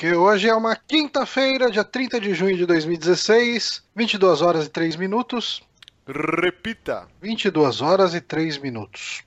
Que hoje é uma quinta-feira, dia 30 de junho de 2016, 22 horas e 3 minutos. Repita. 22 horas e 3 minutos.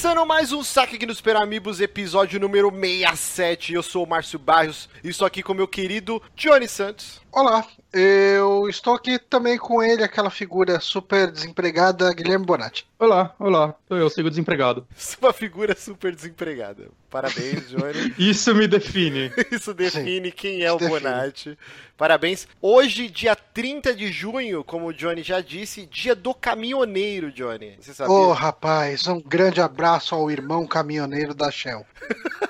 Começando mais um Saque aqui no Super Amigos, episódio número 67. Eu sou o Márcio Barrios e estou aqui com meu querido Johnny Santos. Olá, eu estou aqui também com ele, aquela figura super desempregada, Guilherme Bonatti. Olá, olá, eu sigo desempregado. Uma figura super desempregada. Parabéns, Johnny. Isso me define. Isso define Sim, quem é o define. Bonatti. Parabéns. Hoje, dia 30 de junho, como o Johnny já disse, dia do caminhoneiro, Johnny. Você sabia? Ô, rapaz, um grande abraço ao irmão caminhoneiro da Shell.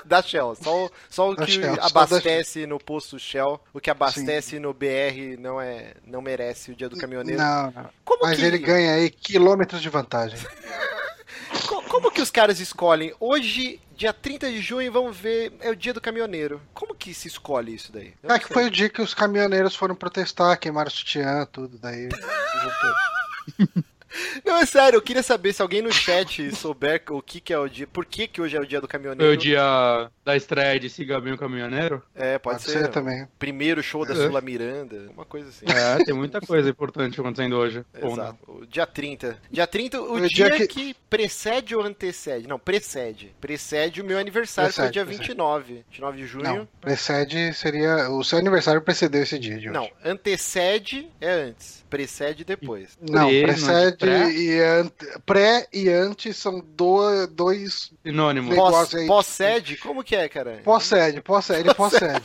Da Shell. Só, o- só o Da que Shell, só abastece no posto Shell. O que abastece no BR não, é, não merece o dia do caminhoneiro. Não, não. Como Mas que, ele ganha aí quilômetros de vantagem. co- como que os caras escolhem? Hoje, dia 30 de junho, vamos ver, é o dia do caminhoneiro. Como que se escolhe isso daí? Eu É que sei. foi o dia que os caminhoneiros foram protestar, queimaram o sutiã, tudo, daí. Não, é sério, eu queria saber se alguém no chat souber o que, que é o dia. Por que, que hoje é o dia do caminhoneiro? Foi o dia da estreia de Siga Bem o Caminhoneiro. É, pode, Pode ser. ser também. Primeiro show da É. Sula Miranda, uma coisa assim. É, tem muita coisa importante acontecendo hoje. Ou não. Exato. O dia 30. Dia 30, o O dia, dia que... que- precede ou antecede? Não, precede. Precede o meu aniversário, que é Precede, dia precede. 29. 29 de junho. Não, precede seria. O seu aniversário precedeu esse dia de hoje. Não, antecede é antes. Precede depois. Não, Pre, não é de precede pré? e ante, pré e antes são do, dois. Sinônimo. Negócio Pós, aí. pós-sede? Como que é, cara? Possede, possede, ele possede.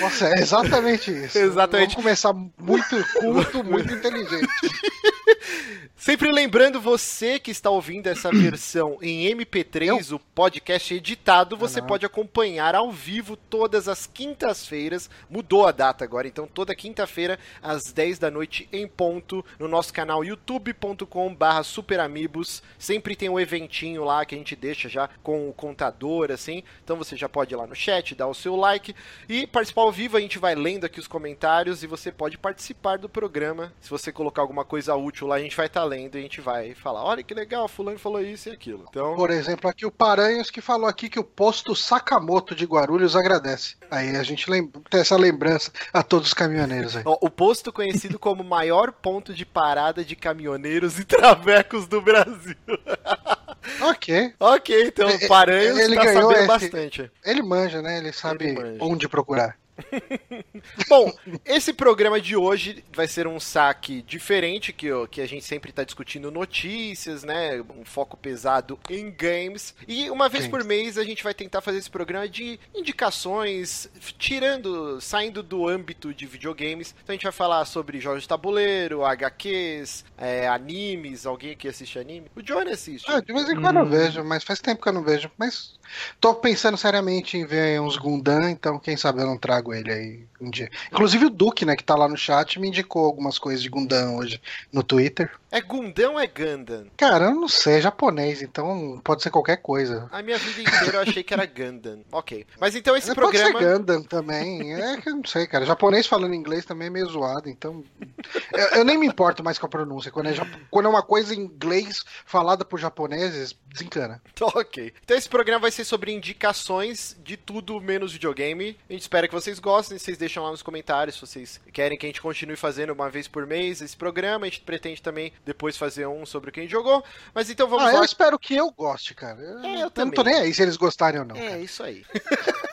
Possede, exatamente isso. Exatamente. Vamos começar muito culto, muito inteligente. Sempre lembrando você que está ouvindo essa versão em MP3, o podcast editado, você não. pode acompanhar ao vivo todas as quintas-feiras. Mudou a data agora, então toda quinta-feira às 10 da noite em ponto no nosso canal youtube.com/barra superamigos. Sempre tem um eventinho lá que a gente deixa já com o contador assim. Então você já pode ir lá no chat, dar o seu like e participar ao vivo. A gente vai lendo aqui os comentários e você pode participar do programa. Se você colocar alguma coisa útil lá, a gente vai estar lendo e a gente vai falar: olha que legal, fulano falou isso e aquilo. Então, Por exemplo, aqui o Paranhos que falou aqui que o posto Sakamoto de Guarulhos agradece. Aí a gente tem essa lembrança a todos os caminhoneiros aí. o posto conhecido como maior ponto de parada de caminhoneiros e travecos do Brasil. Ok. ok, então É, Paranhos ele tá ganhou sabendo esse- bastante. Ele manja, né? Ele sabe Ele onde procurar. Bom, esse programa de hoje vai ser um saque diferente, que, que a gente sempre está discutindo notícias, né? Um foco pesado em games. E uma vez Sim. por mês a gente vai tentar fazer esse programa de indicações, tirando, saindo do âmbito de videogames. Então a gente vai falar sobre jogos de tabuleiro, HQs, é, animes. Alguém aqui assiste anime? O Johnny assiste. Ah, de vez em quando eu Hum. vejo, mas faz tempo que eu não vejo. Mas tô pensando seriamente em ver uns Gundam, então quem sabe eu não trago ele aí um dia. Inclusive o Duque, né, que tá lá no chat, me indicou algumas coisas de Gundam hoje no Twitter. É Gundam ou é Gundam? Cara, eu não sei, é japonês, então pode ser qualquer coisa. A minha vida inteira eu achei que era Gundam. Ok. Mas então esse Pode programa. ser Gundam também. É que eu não sei, cara. Japonês falando inglês também é meio zoado, então. Eu, eu nem me importo mais com a pronúncia. Quando é, quando é uma coisa em inglês falada por japoneses, desencana. Ok. Então esse programa vai ser sobre indicações de tudo menos videogame. A gente espera que vocês gostem. Vocês deixam lá nos comentários se vocês querem que a gente continue fazendo uma vez por mês esse programa. A gente pretende também depois fazer um sobre o que a gente jogou. Mas então vamos ah, lá. eu espero que eu goste, cara. Eu, É, eu não também. tô nem aí se eles gostarem ou não. É, cara. isso aí.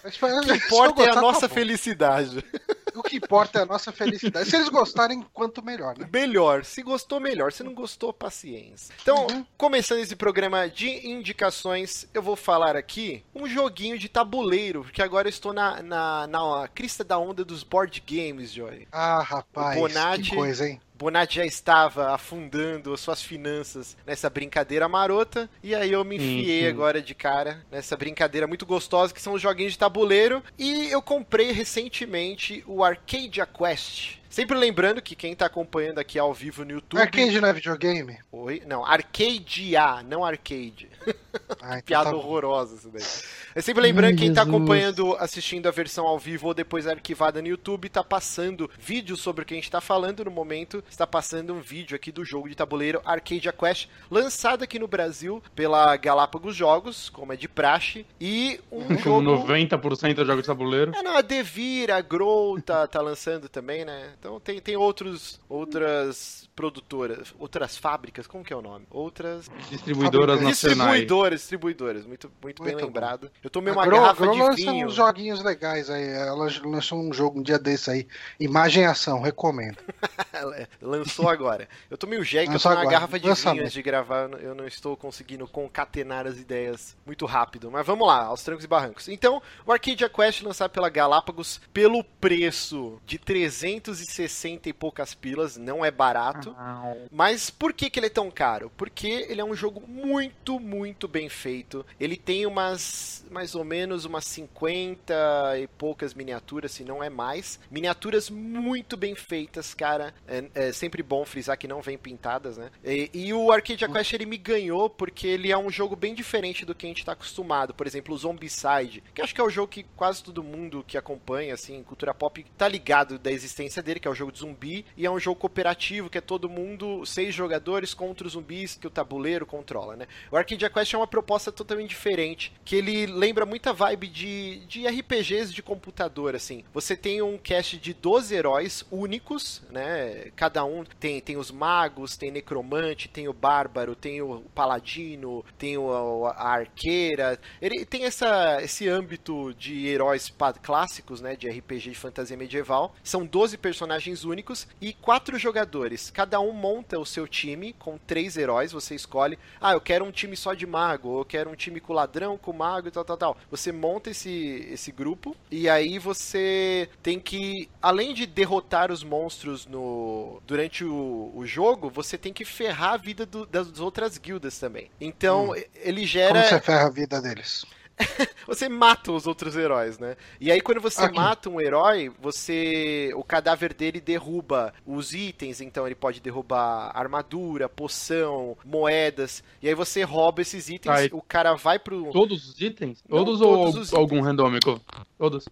Eu O que eu importa é a tá nossa bom. felicidade. O que importa é a nossa felicidade. Se eles gostarem, quanto melhor, né? Melhor. Se gostou, melhor. Se não gostou, paciência. Então, Uhum. começando esse programa de indicações, eu vou falar aqui um joguinho de tabuleiro, porque agora eu estou na, na, na crista da onda dos board games, Joy. Ah, rapaz, Bonatti- que coisa, hein? Bonatti já estava afundando as suas finanças nessa brincadeira marota, e aí eu me enfiei sim. agora de cara nessa brincadeira muito gostosa que são os joguinhos de tabuleiro, e eu comprei recentemente o Arcadia Quest. Sempre lembrando que quem tá acompanhando aqui ao vivo no YouTube. Arcade não é videogame? Oi? Não, Arcade A, não arcade. Ah, então Piada tá horrorosa isso daí. É sempre lembrando Ai, quem tá acompanhando, assistindo a versão ao vivo ou depois arquivada no YouTube, tá passando vídeo sobre o que a gente tá falando no momento. Está passando um vídeo aqui do jogo de tabuleiro Arcadia Quest, lançado aqui no Brasil pela Galápagos Jogos, como é de praxe, e um jogo 90% dos jogos de tabuleiro. é, não, a Devir, a Grow tá, tá lançando também, né? Então tem, tem outros, outras produtoras, outras fábricas, como que é o nome? Outras Distribuidoras Fabricante. nacionais. distribuidoras, distribuidoras, muito, muito, bem Muito bom. lembrado. Eu tomei A uma a garrafa Grow de vinho. uns joguinhos legais aí. Ela lançou um jogo um dia desse aí. Imagem e ação, recomendo. Ela Lançou agora. Eu tomei o jegue, eu tomei uma agora. garrafa de Lançamento. vinho antes de gravar, eu não estou conseguindo concatenar as ideias muito rápido. Mas vamos lá, aos trancos e barrancos. Então, o Arcadia Quest lançado pela Galápagos pelo preço de 360 e poucas pilas, não é barato. Mas por que, que ele é tão caro? Porque ele é um jogo muito, muito bem feito. Ele tem umas, mais ou menos, umas 50 e poucas miniaturas, se não é mais. Miniaturas muito bem feitas, cara. É, é sempre bom frisar que não vem pintadas, né? E, e o Arcadia Quest ele me ganhou porque ele é um jogo bem diferente do que a gente tá acostumado. Por exemplo, o Zombicide, que acho que é o jogo que quase todo mundo que acompanha, assim, cultura pop, tá ligado da existência dele, que é o jogo de zumbi, e é um jogo cooperativo, que é todo mundo, seis jogadores contra os zumbis que o tabuleiro controla, né? O Arcadia Quest é uma proposta totalmente diferente, que ele lembra muita vibe de, de RPGs de computador, assim. Você tem um cast de 12 heróis únicos, né? Cada um tem, tem os magos, tem necromante, tem o bárbaro, tem o paladino, tem o, a arqueira. Ele tem essa, esse âmbito de heróis clássicos, né? De RPG de fantasia medieval. São 12 personagens únicos e quatro jogadores. Cada um monta o seu time com três heróis. Você escolhe, ah, eu quero um time só de mago, ou eu quero um time com ladrão, com mago e tal, tal, tal. Você monta esse, esse grupo e aí você tem que, além de derrotar os monstros no durante o, o jogo, você tem que ferrar a vida do- das outras guildas também. Então, Hum. ele Como gera. você ferra a vida deles? Você mata os outros heróis, né? E aí quando você Ok. mata um herói, você o cadáver dele derruba os itens, então ele pode derrubar armadura, poção, moedas. E aí você rouba esses itens, Aí- o cara vai pro Todos os itens? Não Todos todos ou os algum randômico? Todos.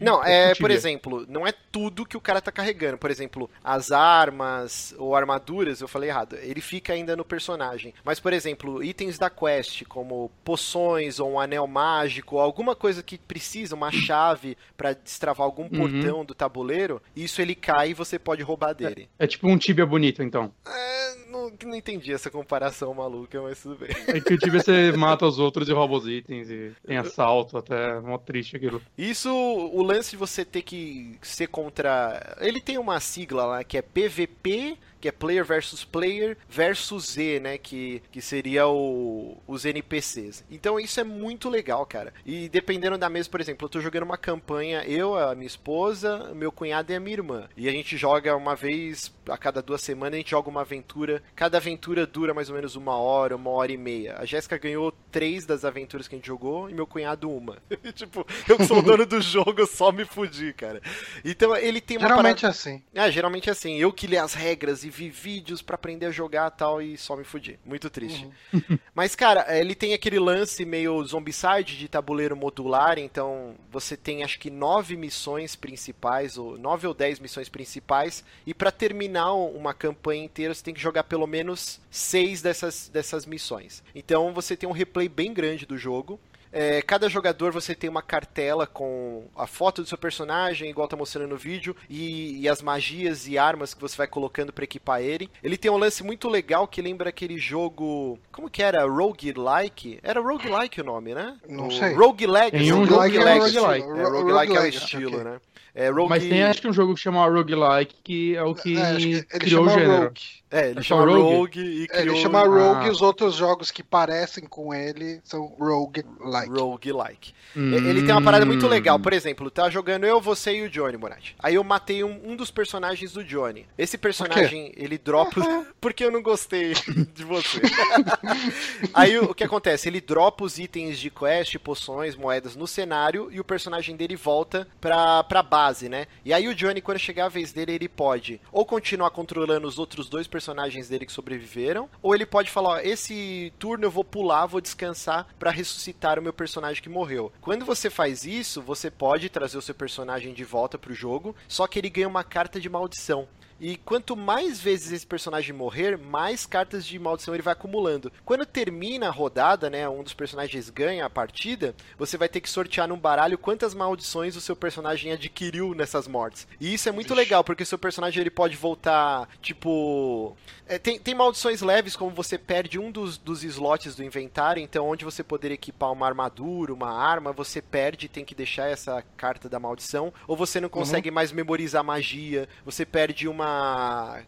Não, é, por exemplo, não é tudo que o cara tá carregando. Por exemplo, as armas ou armaduras, eu falei errado, ele fica ainda no personagem. Mas, por exemplo, itens da quest, como poções ou um anel mágico, ou alguma coisa que precisa, uma chave pra destravar algum Uhum. portão do tabuleiro, isso ele cai e você pode roubar dele. É tipo um Tibia bonito, então. É, não, não entendi essa comparação maluca, mas tudo bem. É que o Tibia você mata os outros e rouba os itens e tem assalto, até mó triste aquilo. Isso, o lance de você ter que ser contra. Ele tem uma sigla lá que é PVP, que é Player versus Player, versus Z, né? Que, que seria o, os NPCs. Então isso é muito legal, cara. E dependendo da mesa, por exemplo, eu tô jogando uma campanha, eu, a minha esposa, meu cunhado e a minha irmã. E a gente joga uma vez a cada duas semanas, a gente joga uma aventura. Cada aventura dura mais ou menos uma hora, uma hora e meia. A Jéssica ganhou três das aventuras que a gente jogou e meu cunhado uma. tipo, eu que sou o dono do jogo, eu só me fudi, cara. Então ele tem uma Geralmente parada- é assim. é, geralmente é assim. Eu que li as regras e vi vídeos pra aprender a jogar tal e só me fudi. Muito triste. Mas, cara, ele tem aquele lance meio zombicide de tabuleiro modular, então você tem acho que nove missões principais, ou nove ou dez missões principais, e pra terminar uma campanha inteira você tem que jogar pelo menos seis dessas, dessas missões. Então você tem um replay bem grande do jogo. É, cada jogador você tem uma cartela com a foto do seu personagem, igual tá mostrando no vídeo, e, e as magias e armas que você vai colocando pra equipar ele. Ele tem um lance muito legal que lembra aquele jogo. Como que era? Roguelike? Era Roguelike o nome, né? Não o sei. Roguelike. Tem um Roguelike jogo é é roguelike. É, roguelike é o estilo, ok. né? É, rogue... Mas tem acho que um jogo que chama roguelike, que é o que É, que ele criou o gênero. Rogue. É, ele É chama Rogue? Rogue e É, criou ele chama Rogue Ah. e os outros jogos que parecem com ele são Rogue-like. Roguelike. Hum. Ele tem uma parada muito legal. Por exemplo, tá jogando eu, você e o Johnny, Moratti. Aí eu matei um, um dos personagens do Johnny. Esse personagem, ele dropa. Porque eu não gostei de você. Aí o, o que acontece? Ele dropa os itens de quest, poções, moedas no cenário e o personagem dele volta pra, pra base, né? E aí o Johnny, quando chegar a vez dele, ele pode ou continuar controlando os outros dois personagens dele que sobreviveram, ou ele pode falar: ó, esse turno eu vou pular, vou descansar pra ressuscitar o meu personagem que morreu. Quando você faz isso, você pode trazer o seu personagem de volta pro jogo, só que ele ganha uma carta de maldição. E quanto mais vezes esse personagem morrer, mais cartas de maldição ele vai acumulando. Quando termina a rodada, né, um dos personagens ganha a partida, você vai ter que sortear num baralho quantas maldições o seu personagem adquiriu nessas mortes. E isso é muito legal, porque o seu personagem ele pode voltar, tipo... é, tem, tem maldições leves, como você perde um dos, dos slots do inventário, então onde você poderia equipar uma armadura, uma arma, você perde e tem que deixar essa carta da maldição. Ou você não consegue mais memorizar magia, você perde uma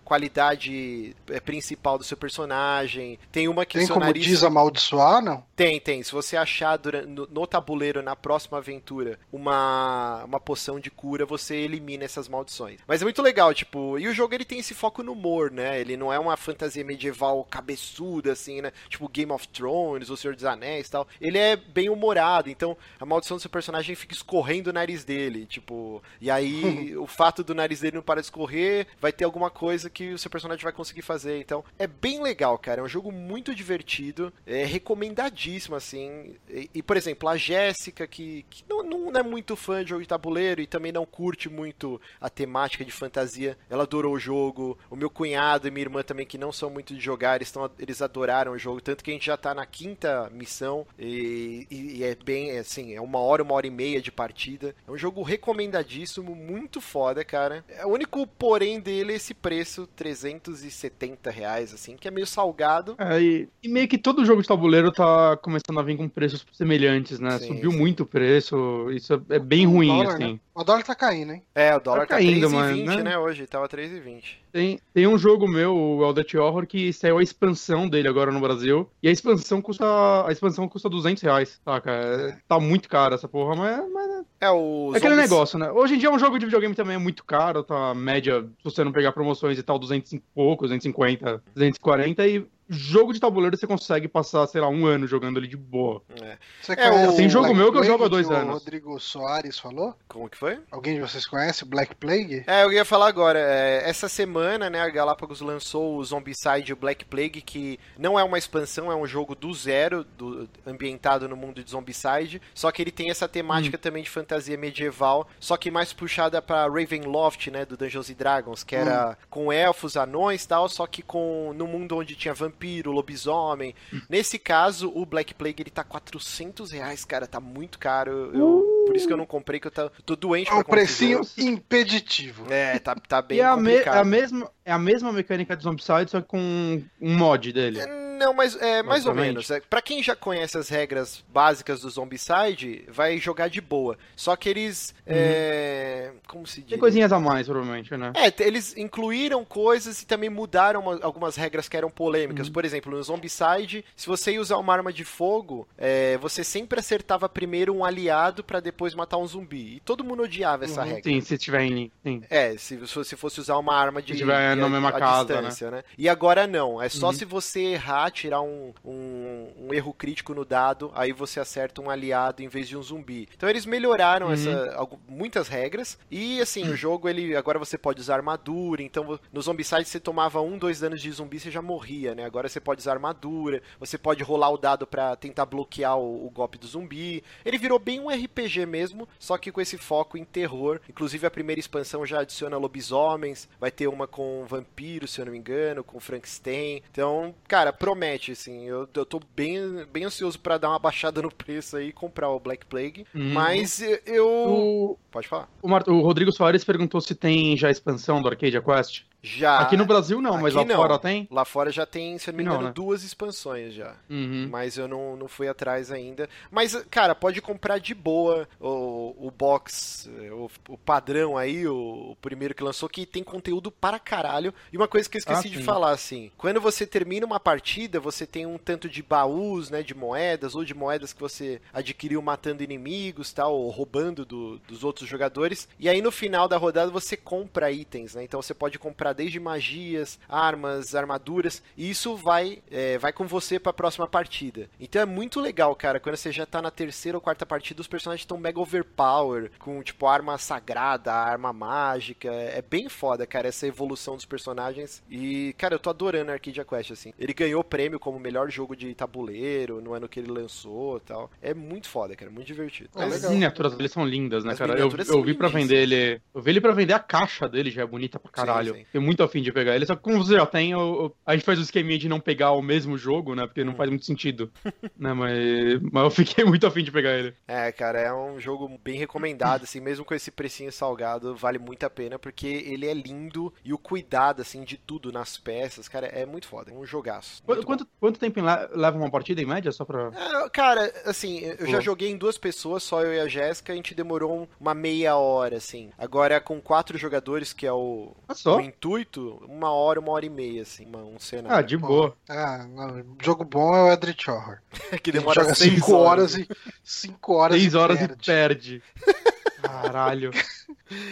qualidade é, principal do seu personagem. Tem uma que Tem como nariz... desamaldiçoar, não? Tem, tem. Se você achar dura- no, no tabuleiro, na próxima aventura, uma, uma poção de cura, você elimina essas maldições. Mas é muito legal, tipo, e o jogo ele tem esse foco no humor, né? Ele não é uma fantasia medieval cabeçuda, assim, né? Tipo Game of Thrones, O Senhor dos Anéis e tal. Ele é bem humorado, então a maldição do seu personagem fica escorrendo o nariz dele, tipo, e aí o fato do nariz dele não parar de escorrer, vai ter alguma coisa que o seu personagem vai conseguir fazer. Então, é bem legal, cara. É um jogo muito divertido, é recomendadíssimo, assim. E, e, por exemplo, a Jéssica, que, que não, não é muito fã de jogo de tabuleiro e também não curte muito a temática de fantasia, ela adorou o jogo. O meu cunhado e minha irmã também, que não são muito de jogar, eles, tão, eles adoraram o jogo. Tanto que a gente já tá na quinta missão e, e- e é bem, assim, é uma hora, uma hora e meia de partida. É um jogo recomendadíssimo, muito foda, cara. É, O único porém dele é esse preço, 370 reais, assim, que é meio salgado. É, e, e meio que todo jogo de tabuleiro tá começando a vir com preços semelhantes, né? Sim, Subiu sim. muito o preço, isso é, é bem ruim, dólar, assim. né? O dólar tá caindo, hein? É, o dólar tá, caindo, 3,20, mas, né? né? Hoje, tava 3,20. Tem, tem um jogo meu, o Eldritch Horror, que saiu a expansão dele agora no Brasil, e a expansão custa a expansão custa 200 reais, saca? É, tá muito caro essa porra, mas, mas É, o é aquele Zombies- negócio, né? Hoje em dia um jogo de videogame também é muito caro, tá? Média, se você não pegar promoções e tal, 200 e pouco, 250, 240, e jogo de tabuleiro você consegue passar, sei lá, um ano jogando ali de boa. É. Você É, conhece o- o Tem jogo Black meu que eu Plague jogo há dois anos. O Rodrigo Soares falou? Como que foi? Alguém de vocês conhece o Black Plague? É, eu ia falar agora. é, essa semana, né, a Galápagos lançou o Zombicide Black Plague, que não é uma expansão, é um jogo do zero, do- ambientado no mundo de Zombicide. Só que ele tem essa temática também de fantasia medieval, só que mais puxada pra Ravenloft, né, do Dungeons and Dragons, que era com elfos, anões e tal, só que com no mundo onde tinha vampiro, lobisomem. Nesse caso, o Black Plague ele tá 400 reais, cara, tá muito caro. Eu, por isso que eu não comprei, que eu tá- tô doente É pra um comprar esse precinho impeditivo. É, tá, tá bem e é a, me- complicado. é a mesma, é a mesma mecânica de Zombicide, só que com um mod dele. Não, mas é mais ou menos. É, Pra quem já conhece as regras básicas do Zombicide, vai jogar de boa. Só que eles. é, Como se diz? Tem coisinhas a mais, provavelmente, né? É, eles incluíram coisas e também mudaram uma- algumas regras que eram polêmicas. Por exemplo, no Zombicide, se você ia usar uma arma de fogo, é, você sempre acertava primeiro um aliado pra depois matar um zumbi. E todo mundo odiava essa regra. Sim, se tiver em. Sim. É, se você fosse usar uma arma de, Se tiver de- na mesma à casa, distância, né? E agora não, é só Uhum. se você errar, tirar um, um, um erro crítico no dado, aí você acerta um aliado em vez de um zumbi. Então eles melhoraram Uhum. essa, muitas regras e assim, o jogo ele agora você pode usar armadura, então no Zombicide você tomava um, dois danos de zumbi, você já morria, né? Agora você pode usar armadura, você pode rolar o dado pra tentar bloquear o, o golpe do zumbi. Ele virou bem um RPG mesmo, só que com esse foco em terror. Inclusive a primeira expansão já adiciona lobisomens, vai ter uma com vampiro, se eu não me engano, com Frankenstein. Então, cara, promete, assim. Eu, eu tô bem, bem ansioso pra dar uma baixada no preço aí e comprar o Black Plague. Uhum. Mas eu. O, Pode falar. o, Mar- o Rodrigo Soares perguntou se tem já a expansão do Arcadia Quest. Já. Aqui no Brasil não, mas lá Aqui não. fora tem? Lá fora já tem, se eu não me Não, engano, né? duas expansões já. Uhum. Mas eu não, não fui atrás ainda. Mas, cara, pode comprar de boa o, o box, eh, o, o padrão aí, o, o primeiro que lançou, que tem conteúdo para caralho. E uma coisa que eu esqueci Ah, de falar, assim, quando você termina uma partida, você tem um tanto de baús, né, de moedas, ou de moedas que você adquiriu matando inimigos, tal, ou roubando do- dos outros jogadores. E aí no final da rodada você compra itens, né? Então você pode comprar desde magias, armas, armaduras, e isso vai, é, vai com você pra próxima partida. Então é muito legal, cara, quando você já tá na terceira ou quarta partida, os personagens estão mega overpower, com tipo arma sagrada, arma mágica. É bem foda, cara, essa evolução dos personagens. E, cara, eu tô adorando Arcadia Quest, assim. Ele ganhou prêmio como melhor jogo de tabuleiro no ano que ele lançou e tal. É muito foda, cara, muito divertido. Ah, As legal. miniaturas dele são lindas, né, As cara? Eu, eu vi pra lindíssimas. vender ele. Eu vi ele pra vender a caixa dele, já é bonita pra caralho. sim. Tenho muito afim de pegar ele. Só que como você já tem, eu- eu- a gente faz o esqueminha de não pegar o mesmo jogo, né? Porque não Hum. faz muito sentido. né, mas, mas eu fiquei muito afim de pegar ele. É, cara, é um jogo bem recomendado, assim, mesmo com esse precinho salgado, vale muito a pena, porque ele é lindo e o cuidado, assim, de tudo nas peças, cara, é muito foda, é um jogaço. Qu- muito Quanto, quanto tempo le- leva uma partida em média? Só pra. Ah, Cara, assim, eu já joguei em duas pessoas, só eu e a Jéssica, a gente demorou um- uma meia hora, assim. Agora com quatro jogadores, que é o, Ah, só? o intuito, uma hora, uma hora e meia, assim, uma- um cenário. Ah, de boa. Ah, não, jogo bom é o Eldritch Horror. que demora joga seis 5 horas e 5 horas Seis e horas perde. e perde. Caralho.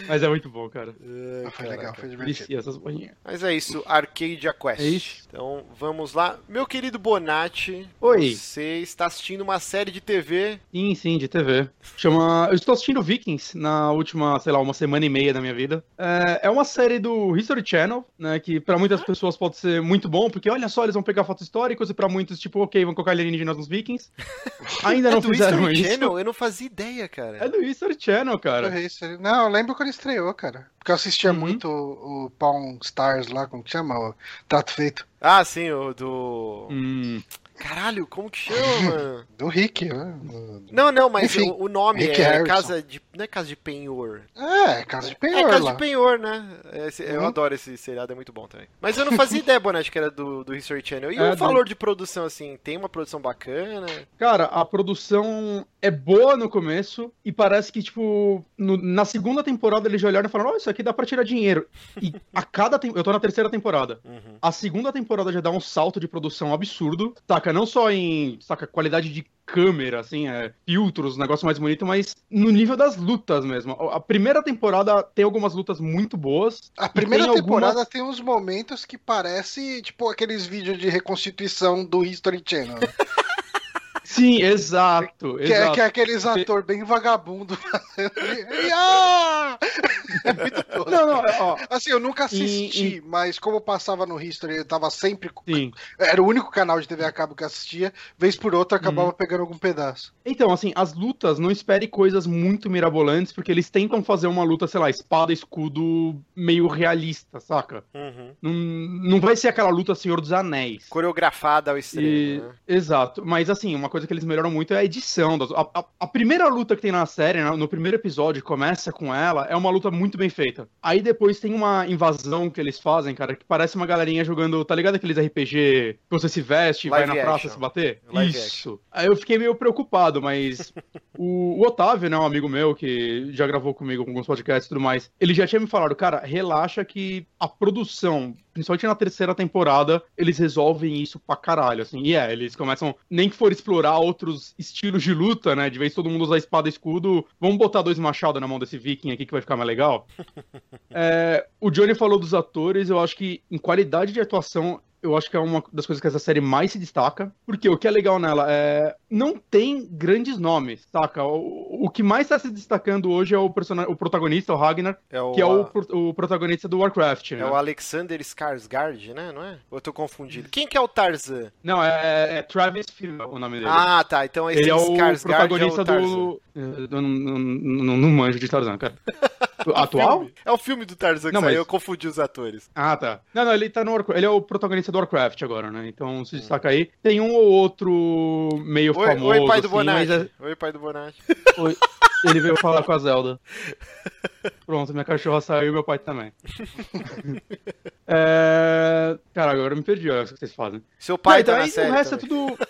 Mas é muito bom, cara. Ai, Ah, Foi caraca. legal, foi divertido. Essas. Mas é isso, Arcadia Quest. É isso. Então vamos lá. Meu querido Bonatti, Oi. você está assistindo uma série de TV. Sim, sim, de TV. Chama. Eu estou assistindo Vikings na última, sei lá, uma semana e meia da minha vida. É, é uma série do History Channel, né? Que pra muitas pessoas pode ser muito bom, porque olha só, eles vão pegar fotos históricas e pra muitos, tipo, ok, vão colocar alienígenas nos Vikings. Ainda não é do fizeram History isso. Channel? Eu não fazia ideia, cara. É do History Channel, cara. Não, eu lembro quando estreou, cara. Porque eu assistia Uhum. muito o, o Pawn Stars lá, como que chama? O Trato Feito. Ah, sim, o do. Hum. Caralho, como que chama, mano? Do Rick, né? Do- Não, não, mas o, o nome Rick é Harrison. casa de. Não é casa de penhor. É, casa de É penhor casa lá. de penhor, né? Esse- Eu Uhum. adoro esse seriado, é muito bom também. Mas eu não fazia ideia, Bonatti, que era do, do History Channel. E É, o valor de produção, assim, tem uma produção bacana? Cara, a produção é boa no começo e parece que, tipo, no- na segunda temporada eles já olharam e falaram: Ó, isso aqui dá pra tirar dinheiro. E a cada. Eu tô na terceira temporada. Uhum. A segunda temporada já dá um salto de produção absurdo, saca? Não só em, saca, qualidade de câmera, assim, é, filtros, negócio mais bonito, mas no nível das lutas mesmo. A primeira temporada tem algumas lutas muito boas. A primeira tem temporada algumas- tem uns momentos que parece, tipo, aqueles vídeos de reconstituição do History Channel. Sim, exato. que, é, exato. que é aqueles ator bem vagabundo fazendo. Ah! É. Não, não, ó, Assim, eu nunca E- assisti, mas como passava no History, eu tava sempre. sim. Era o único canal de TV a cabo que eu assistia, vez por outra eu acabava Uhum. pegando algum pedaço. Então, assim, as lutas, não espere coisas muito mirabolantes, porque eles tentam fazer uma luta, sei lá, espada, escudo, meio realista, saca? Uhum. Não, não vai ser aquela luta Senhor dos Anéis. Coreografada ao extremo, E- né? Exato, mas assim, uma coisa que eles melhoram muito é a edição. Das... A, a- a primeira luta que tem na série, né, no primeiro episódio, começa com ela, é uma luta muito bem feita. Aí depois tem uma invasão que eles fazem, cara, que parece uma galerinha jogando, tá ligado aqueles RPG que você se veste e vai na praça action. se bater? Live Isso. Aí eu fiquei meio preocupado, mas o, o Otávio, né, um amigo meu que já gravou comigo com alguns podcasts e tudo mais, ele já tinha me falado, cara, relaxa que a produção, principalmente na terceira temporada, eles resolvem isso pra caralho, assim. E é, eles começam, nem que for explorar outros estilos de luta, né, de vez todo mundo usar espada e escudo, vamos botar dois machados na mão desse viking aqui que vai ficar mais legal. É, o Johnny falou dos atores, eu acho que em qualidade de atuação, eu acho que é uma das coisas que essa série mais se destaca. Porque o que é legal nela é. Não tem grandes nomes, saca? O, o que mais está se destacando hoje é o, o protagonista, o Ragnar, É o, que é o, o protagonista do Warcraft. é né? o Alexander Skarsgård, né? Não é? Ou eu tô confundido? Quem que é o Tarzan? Não, é, é Travis Fimmel o nome dele. Ah, tá. Então esse Ele é o Skarsgård protagonista é o do. Eu não, não, não, não manjo de Tarzan, cara. Atual? Filme. É o filme do Tarzan que Não, saiu, mas- eu confundi os atores. Ah, tá. Não, não, ele tá no Warcraft. Ele é o protagonista do Warcraft agora, né? Então se destaca aí. Tem um ou outro meio Oi, famoso. oi, pai do assim, Bonatti. é- Oi, pai do Bonatti. Oi. Ele veio falar com a Zelda. Pronto, minha cachorra saiu e meu pai também. é... Cara, agora eu me perdi, olha o que vocês fazem. Seu pai Não, então tá aí série o resto também. é tudo.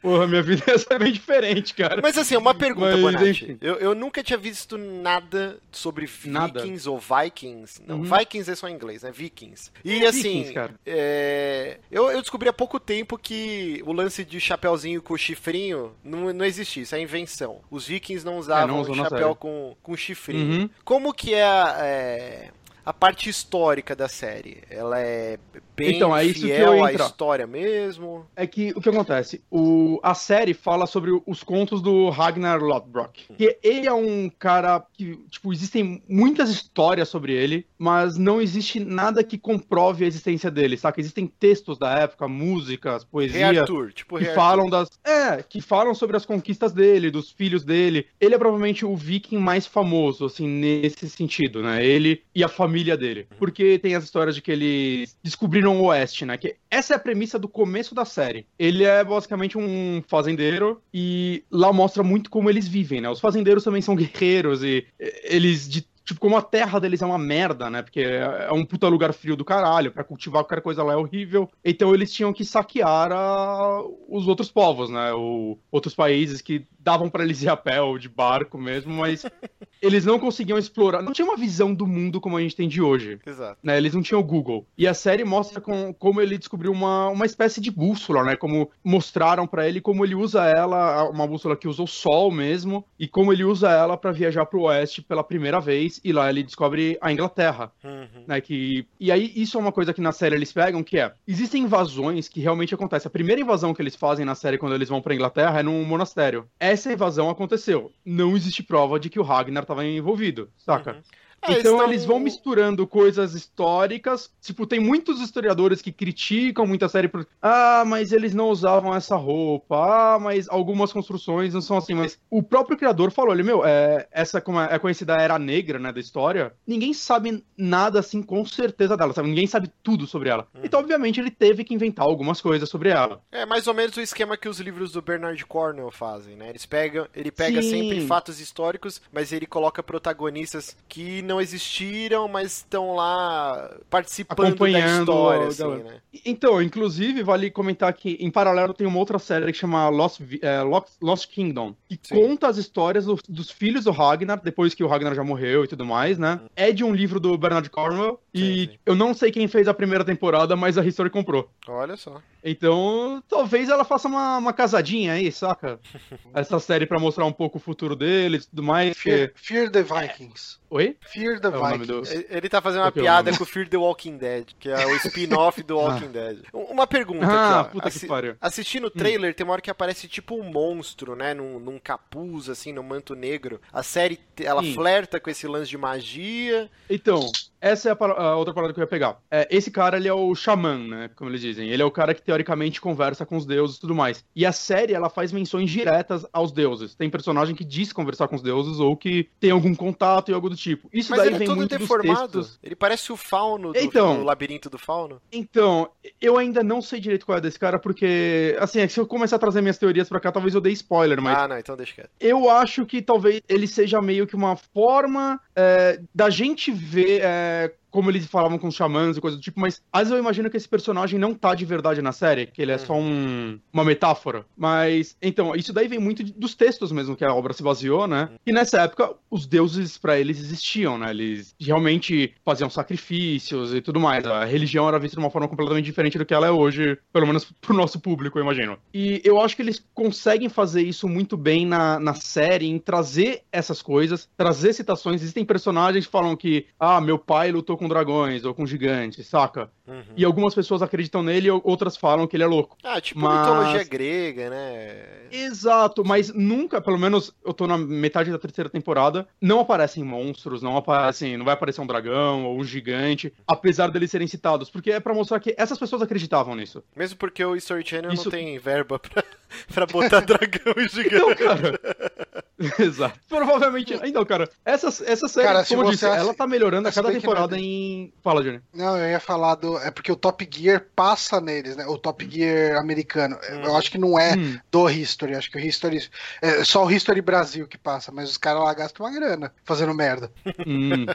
Porra, minha vida ser bem diferente, cara. Mas assim, uma pergunta, Mas, Bonatti. Eu, eu nunca tinha visto nada sobre Nada. Vikings ou Vikings. Não, Uhum. Vikings é só em inglês, né? Vikings. E É, assim, Vikings, cara. é, eu, eu descobri há pouco tempo que o lance de chapeuzinho com chifrinho não, não existia, isso é invenção. Os vikings não usavam É, não chapéu com, com chifrinho. Uhum. Como que é, é, a parte histórica da série? Ela é bem Então, é isso que fiel eu à entro. história mesmo? É que o que acontece? O, a série fala sobre os contos do Ragnar Lothbrok. Que ele é um cara que, tipo, existem muitas histórias sobre ele, mas não existe nada que comprove a existência dele, saca? Existem textos da época, músicas, poesia. Arthur, tipo que falam Arthur. das. É, que falam sobre as conquistas dele, dos filhos dele. Ele é provavelmente o viking mais famoso, assim, nesse sentido, né? Ele e a família dele. Porque tem as histórias de que eles descobriram Oeste, né? Que essa é a premissa do começo da série. Ele é basicamente um fazendeiro e lá mostra muito como eles vivem, né? Os fazendeiros também são guerreiros e eh, eles de Tipo, como a terra deles é uma merda, né? Porque é é um puta lugar frio do caralho, pra cultivar qualquer coisa lá é horrível. Então eles tinham que saquear a- os outros povos, né? O, outros países que davam pra eles ir a pé ou de barco mesmo, mas eles não conseguiam explorar. Não tinha uma visão do mundo como a gente tem de hoje. Exato. Né, eles não tinham o Google. E a série mostra com- como ele descobriu uma, uma espécie de bússola, né? Como mostraram pra ele como ele usa ela, uma bússola que usa o sol mesmo, e como ele usa ela pra viajar pro oeste pela primeira vez, e lá ele descobre a Inglaterra Uhum. né, que... E aí, isso é uma coisa que na série eles pegam, que é, existem invasões que realmente acontecem. A primeira invasão que eles fazem na série quando eles vão pra Inglaterra é num monastério. Essa invasão aconteceu. Não existe prova de que o Ragnar estava envolvido, saca? Uhum. É, Então estão- eles vão misturando coisas históricas. Tipo, tem muitos historiadores que criticam muito a série por. Ah, mas eles não usavam essa roupa. Ah, mas algumas construções não são assim. Mas o próprio criador falou: ele, meu, é, essa como é é conhecida Era Negra, né, da história. Ninguém sabe nada assim com certeza dela, sabe? Ninguém sabe tudo sobre ela. Uhum. Então, obviamente, ele teve que inventar algumas coisas sobre ela. É mais ou menos o esquema que os livros do Bernard Cornwell fazem, né? Eles pegam, ele pega Sim. sempre fatos históricos, mas ele coloca protagonistas que não existiram, mas estão lá participando da história, assim, né? Então, inclusive, vale comentar que, em paralelo, tem uma outra série que chama Lost, é, Lost, Kingdom, que Sim. conta as histórias do- dos filhos do Ragnar, depois que o Ragnar já morreu e tudo mais, né? É de um livro do Bernard Cornwell, e Sim, sim. eu não sei quem fez a primeira temporada, mas a History comprou. Olha só. Então, talvez ela faça uma, uma casadinha aí, saca? Essa série pra mostrar um pouco o futuro deles e tudo mais. Fear, Porque... Fear the Vikings. Oi? Fear the É do- Vikings. Ele- Ele tá fazendo uma que é piada com o Fear the Walking Dead, que é o spin-off do Walking Dead. Uma pergunta Ah, aqui, ó. puta que Assi- pariu. Assistindo o trailer, tem uma hora que aparece tipo um monstro, né? Num, num capuz, assim, num manto negro. A série, ela Sim. flerta com esse lance de magia. Então, essa é a, a outra parada que eu ia pegar. É, esse cara, ele é o xamã, né? Como eles dizem. Ele é o cara que teoricamente conversa com os deuses e tudo mais. E a série, ela faz menções diretas aos deuses. Tem personagem que diz conversar com os deuses ou que tem algum contato e algo do tipo. Isso Mas daí ele é vem todo muito dos deformado. textos. Ele parece o fauno do, Então. do labirinto do fauno. Então, eu ainda não sei direito qual é desse cara, porque, assim, é que se eu começar a trazer minhas teorias pra cá, talvez eu dê spoiler, mas Ah, não, então deixa quieto. eu acho que talvez ele seja meio que uma forma é, da gente ver é, uh, como eles falavam com os xamãs e coisa do tipo, mas às vezes eu imagino que esse personagem não tá de verdade na série, que ele é só um, uma metáfora. Mas, então, isso daí vem muito de- dos textos mesmo que a obra se baseou, né? E nessa época, os deuses pra eles existiam, né? Eles realmente faziam sacrifícios e tudo mais. A religião era vista de uma forma completamente diferente do que ela é hoje, pelo menos pro nosso público, eu imagino. E eu acho que eles conseguem fazer isso muito bem na, na série, em trazer essas coisas, trazer citações. Existem personagens que falam que, ah, meu pai lutou com dragões ou com gigantes, saca? Uhum. E algumas pessoas acreditam nele e outras falam que ele é louco. Ah, tipo Mas- mitologia grega, né? Exato, mas nunca, pelo menos eu tô na metade da terceira temporada, não aparecem monstros, não aparecem, não vai aparecer um dragão ou um gigante, apesar deles serem citados, porque é pra mostrar que essas pessoas acreditavam nisso. Mesmo porque o History Channel Isso- não tem verba pra, pra botar dragão e Então, gigante. cara. Exato. Provavelmente. Então, cara, essa, essa série, Cara, como eu disse, acha- ela tá melhorando a cada temporada não- em. Fala, Johnny. Não, eu ia falar do. É porque o Top Gear passa neles, né? O Top Gear americano. Eu acho que não é Hum. do History. Acho que o History. É só o History Brasil que passa, mas os caras lá gastam uma grana fazendo merda. Hum.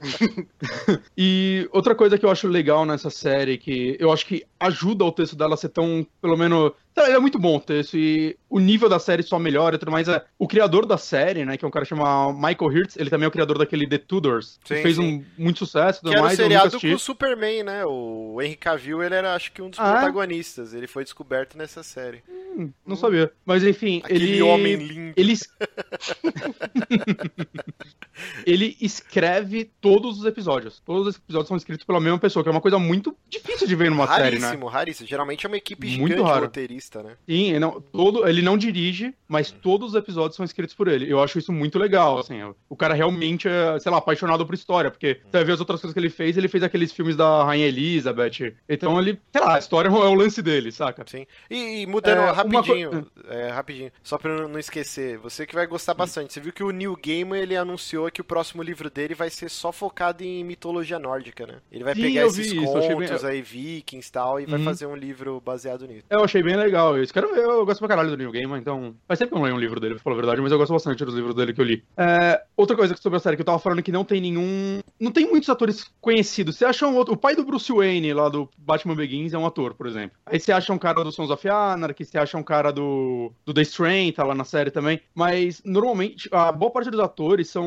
e outra coisa que eu acho legal nessa série, que eu acho que ajuda o texto dela a ser tão, pelo menos. Sei lá, É muito bom o texto e o nível da série só melhora e tudo mais. É, o criador da série, né, que é um cara chamado Michael Hirtz, ele também é o criador daquele The Tudors, que Sim, fez sim. um muito sucesso tudo Que era o mais. eu nunca seriado com o Superman, né? O Henry Cavill, ele era, acho que, um dos Ah, é? protagonistas. Ele foi descoberto nessa série. Hum, não sabia. Mas enfim, Aquele ele. homem lindo. Ele... ele escreve todos os episódios. Todos os episódios são escritos pela mesma pessoa, que é uma coisa muito difícil de ver numa série, né? raríssimo, raríssimo. Geralmente é uma equipe Muito gigante raro. roteirista, né? Sim, ele não, todo, ele não dirige, mas todos os episódios são escritos por ele. Eu acho isso muito legal, assim. O cara realmente é, sei lá, apaixonado por história, porque você vai ver as outras coisas que ele fez, ele fez aqueles filmes da Rainha Elizabeth. Então ele, sei lá, a história é o lance dele, saca? Sim. E, e mudando É, rapidinho, é, rapidinho, só pra não esquecer, você que vai gostar bastante. Você viu que o Neil Gaiman, ele anunciou que o próximo livro dele vai ser só focado em mitologia nórdica, né? Ele vai Sim, pegar esses vi isso, bem- contos aí, vikings e tal, e vai Uhum. fazer um livro baseado nisso. Eu achei bem legal isso. Quero ver, eu gosto pra caralho do New Game, então. Faz tempo que eu não leio um livro dele, pra falar a verdade, mas eu gosto bastante dos livros dele que eu li. É, outra coisa sobre a série que eu tava falando que não tem nenhum. Não tem muitos atores conhecidos. Você acha um outro. O pai do Bruce Wayne, lá do Batman Begins, é um ator, por exemplo. Aí você acha um cara do Sons of Anarchy, você acha um cara do, do The Strain, tá lá na série também. Mas normalmente, a boa parte dos atores são.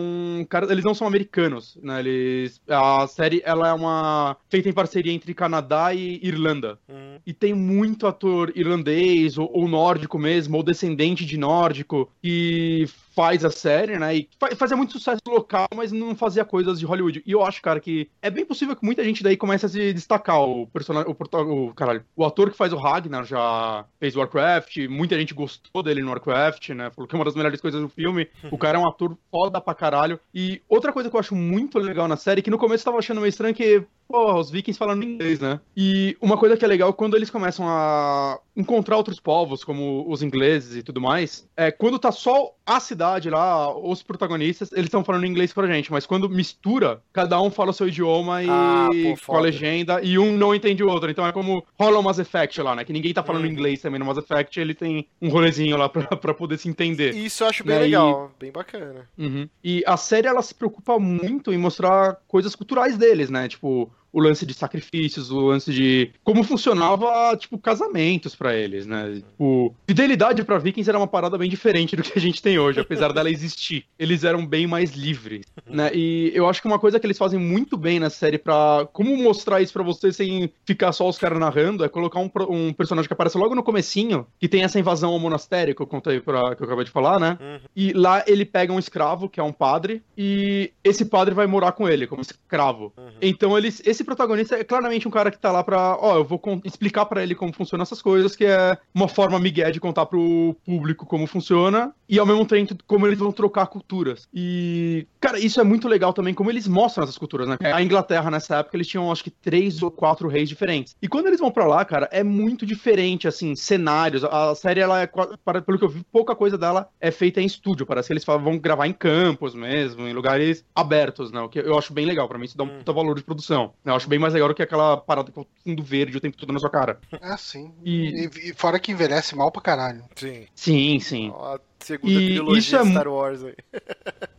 Eles não são americanos, né? Eles. A série ela é uma. feita em parceria entre Canadá e Irlanda. Hum, E tem muito ator irlandês ou, ou nórdico mesmo, ou descendente de nórdico, que faz a série, né? E fa- fazia muito sucesso local, mas não fazia coisas de Hollywood. E eu acho, cara, que é bem possível que muita gente daí comece a se destacar. O personagem, o, o, caralho, o ator que faz o Ragnar já fez Warcraft, muita gente gostou dele no Warcraft, né? Falou que é uma das melhores coisas do filme. O cara é um ator foda pra caralho. E outra coisa que eu acho muito legal na série, que no começo eu tava achando meio estranho que, pô, os vikings falando inglês, né? E uma coisa que é legal, quando eles começam a encontrar outros povos, como os ingleses e tudo mais, é quando tá só a cidade lá, os protagonistas, eles estão falando inglês pra gente, mas quando mistura, cada um fala o seu idioma e Ah, pô, com a legenda, e um não entende o outro. Então é como rola o Mass Effect lá, né? Que ninguém tá falando Uhum. inglês também no Mass Effect, ele tem um rolezinho lá pra, pra poder se entender. Isso eu acho bem e- legal, bem bacana. Uhum. E a série ela se preocupa muito em mostrar coisas culturais deles, né? Tipo, o lance de sacrifícios, o lance de como funcionava, tipo, casamentos pra eles, né? Tipo, fidelidade pra vikings era uma parada bem diferente do que a gente tem hoje, apesar dela existir. Eles eram bem mais livres, né? E eu acho que uma coisa que eles fazem muito bem na série pra como mostrar isso pra você sem ficar só os caras narrando é colocar um, um personagem que aparece logo no comecinho, que tem essa invasão ao monastério que eu contei pra, que eu acabei de falar, né? Uhum. E lá ele pega um escravo, que é um padre, e esse padre vai morar com ele, como escravo. Uhum. Então eles, esse protagonista é claramente um cara que tá lá pra, ó, eu vou explicar pra ele como funcionam essas coisas, que é uma forma migué de contar pro público como funciona, e ao mesmo tempo como eles vão trocar culturas. E, cara, isso é muito legal também, como eles mostram essas culturas, né? A Inglaterra, nessa época, eles tinham, acho que, três ou quatro reis diferentes. E quando eles vão pra lá, cara, é muito diferente, assim, cenários. A série, ela é, para- pelo que eu vi, pouca coisa dela é feita em estúdio. Parece que eles vão gravar em campos mesmo, em lugares abertos, né? O que eu acho bem legal. Pra mim, isso dá um Hum. valor de produção. Eu acho bem mais legal do que aquela parada com o fundo verde o tempo todo na sua cara. É assim. E- E, e fora que envelhece mal pra caralho. Sim. Sim, sim. A segunda E trilogia isso é Star Wars aí.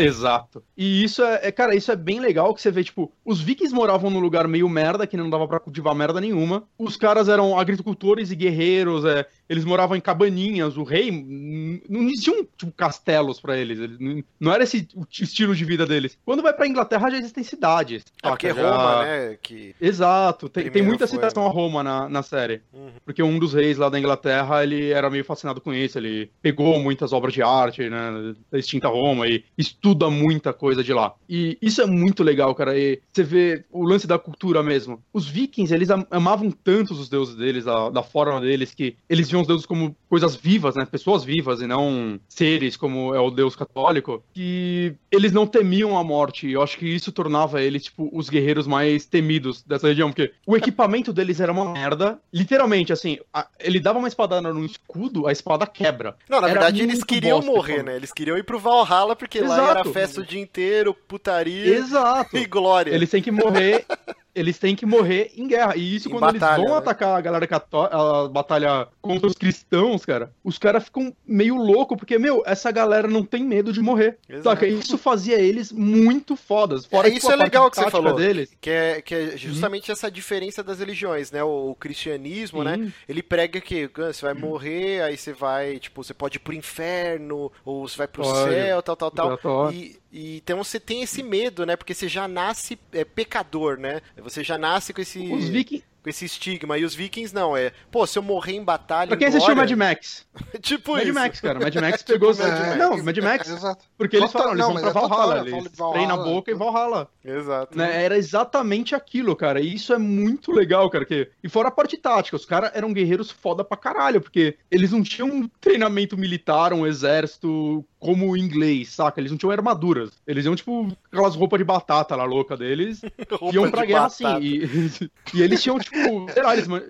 Exato. E isso é, é- cara, isso é bem legal que você vê, tipo, os vikings moravam num lugar meio merda, que não dava pra cultivar merda nenhuma. Os caras eram agricultores e guerreiros, é, eles moravam em cabaninhas, o rei, não existiam, tipo, castelos pra eles, eles não- não era esse o estilo de vida deles. Quando vai pra Inglaterra já existem cidades. É porque? Já- Roma, né? Que... Exato, tem, tem muita foi, citação a Roma na, na série. Uhum. Porque um dos reis lá da Inglaterra, ele era meio fascinado com isso, ele pegou muitas obras de arte, né, da extinta Roma e estuda muita coisa de lá. E isso é muito legal, cara, e você vê o lance da cultura mesmo. Os vikings, eles am- amavam tanto os deuses deles, da, da forma deles, que eles viam os deuses como coisas vivas, né? Pessoas vivas e não seres como é o deus católico, que eles não temiam a morte. Eu acho que isso tornava eles, tipo, os guerreiros mais temidos dessa região, porque o equipamento deles era uma merda. Literalmente, assim, a, ele dava uma espadada no escudo, a espada quebra. Não, na Era verdade eles queriam bosta, morrer, cara. né? Eles queriam ir pro Valhalla porque lá Exato. era festa o dia inteiro, putaria Exato. e glória. Eles têm que morrer. Eles têm que morrer em guerra. E isso Em quando batalha, eles vão né? atacar a galera católica, a batalha contra os cristãos, cara, os caras ficam meio loucos, porque, meu, essa galera não tem medo de morrer. Exato. Saca? Isso fazia eles muito fodas. Fora É, isso é legal que você falou. Deles. Que é, que Uhum. é justamente essa diferença das religiões, né? O, o cristianismo, né? Ele prega que ah, você vai morrer, aí você vai, tipo, você pode ir pro inferno, ou você vai pro Pode. céu, tal, tal, tal. E, e então você tem esse medo, né? Porque você já nasce é, pecador, né? Você já nasce com esse, Os vikings. Com esse estigma. E os vikings não, é. Pô, se eu morrer em batalha. Pra quem em assistiu Mad Max? tipo Mad isso. Max, cara. Mad Max pegou. Mad Max. Não, Mad Max. Exato. Porque eles falam, eles vão pra é total, Valhalla. Eles treinam a boca e. Valhalla. Exato. né? Era exatamente aquilo, cara. E isso é muito legal, cara. Que... E fora a parte tática, os caras eram guerreiros foda pra caralho, porque eles não tinham um treinamento militar, um exército como o inglês, saca? Eles não tinham armaduras. Eles iam, tipo, aquelas roupas de batata lá louca deles. Iam pra de guerra batata. assim. E... e eles tinham, tipo, sei lá, eles. man-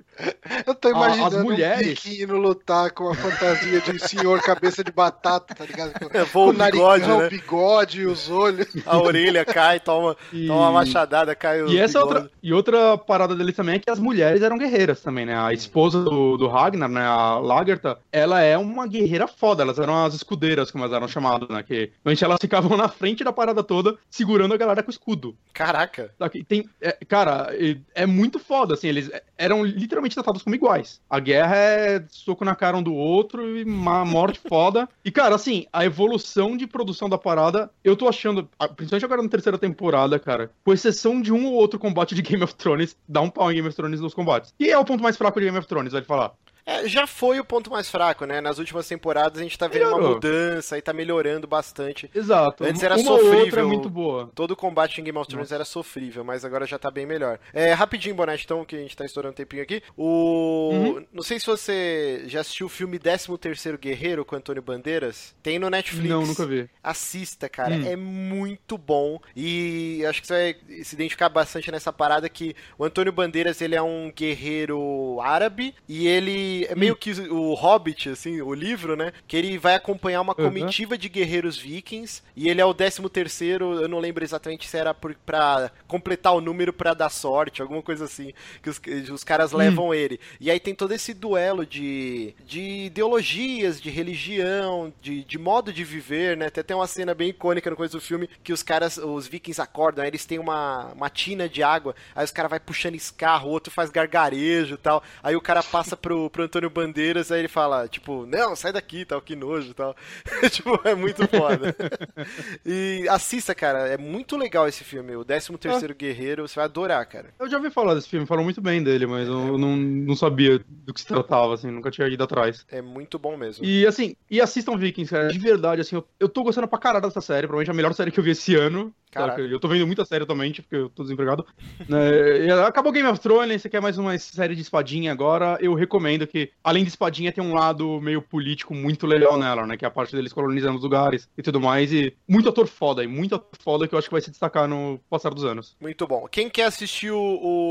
Eu tô imaginando as mulheres- um indo lutar com a fantasia de senhor cabeça de batata, tá ligado? Com, É, com o bigode, narigão, né? bigode e os olhos. A orelha cai, toma, E- toma uma machadada, cai o E essa é bigode. outra, e outra parada deles também é que as mulheres eram guerreiras também, né? A esposa do, do Ragnar, né? A Lagertha, ela é uma guerreira foda. Elas eram as escudeiras, como elas eram chamadas, né? Que antes elas ficavam na frente da parada toda, segurando a galera com o escudo. Caraca. Tem, é, cara, é, é muito foda, assim, eles eram literalmente tratados como iguais. A guerra é soco na cara um do outro e uma morte foda. E, cara, assim, a evolução de produção da parada, eu tô achando, principalmente agora na terceira temporada, cara, com exceção de um ou outro combate de Game of Thrones, dá um pau em Game of Thrones nos combates. E é o ponto mais fraco de Game of Thrones, vai falar. É, já foi o ponto mais fraco, né? Nas últimas temporadas a gente tá vendo uma Melhorou. mudança e tá melhorando bastante. Exato. Antes era uma sofrível. outra é muito boa. Todo o combate em Game of Thrones era sofrível, mas agora já tá bem melhor. É, rapidinho, Bonete, então, que a gente tá estourando um tempinho aqui. O. Uhum. Não sei se você já assistiu o filme 13 Guerreiro com Antônio Bandeiras. Tem no Netflix. Não, nunca vi. Assista, cara. Hum. É muito bom. E acho que você vai se identificar bastante nessa parada que o Antônio Bandeiras, ele é um guerreiro árabe e ele é Hum. meio que o Hobbit, assim, o livro, né? Que ele vai acompanhar uma Uhum. comitiva de guerreiros vikings e ele é o 13 terceiro, eu não lembro exatamente se era por, pra completar o número pra dar sorte, alguma coisa assim, que os, os caras levam ele. E aí tem todo esse duelo de, de ideologias, de religião, de, de modo de viver, né? Até tem uma cena bem icônica no começo do filme que os caras, os vikings acordam, aí eles têm uma, uma tina de água, aí os caras vai puxando escarro, o outro faz gargarejo e tal. Aí o cara passa pro, pro Antônio Bandeiras, aí ele fala, tipo, não, sai daqui, tal, que nojo tal. tipo, é muito foda. e assista, cara, é muito legal esse filme, o 13 terceiro Guerreiro, você vai adorar, cara. Eu já ouvi falar desse filme, falam muito bem dele, mas eu não, não sabia do que se tratava, assim, nunca tinha ido atrás. É muito bom mesmo. E assim, e assistam Vikings, cara, de verdade, assim, eu, eu tô gostando pra caralho dessa série, provavelmente a melhor série que eu vi esse ano. Saca? Eu tô vendo muita série atualmente, porque eu tô desempregado. E acabou Game of Thrones, você quer mais uma série de espadinha agora, eu recomendo que, além de espadinha, tem um lado meio político muito legal nela, né? Que é a parte deles colonizando os lugares e tudo mais. E muito ator foda, e muito ator foda que eu acho que vai se destacar no passar dos anos. Muito bom. Quem quer assistir o,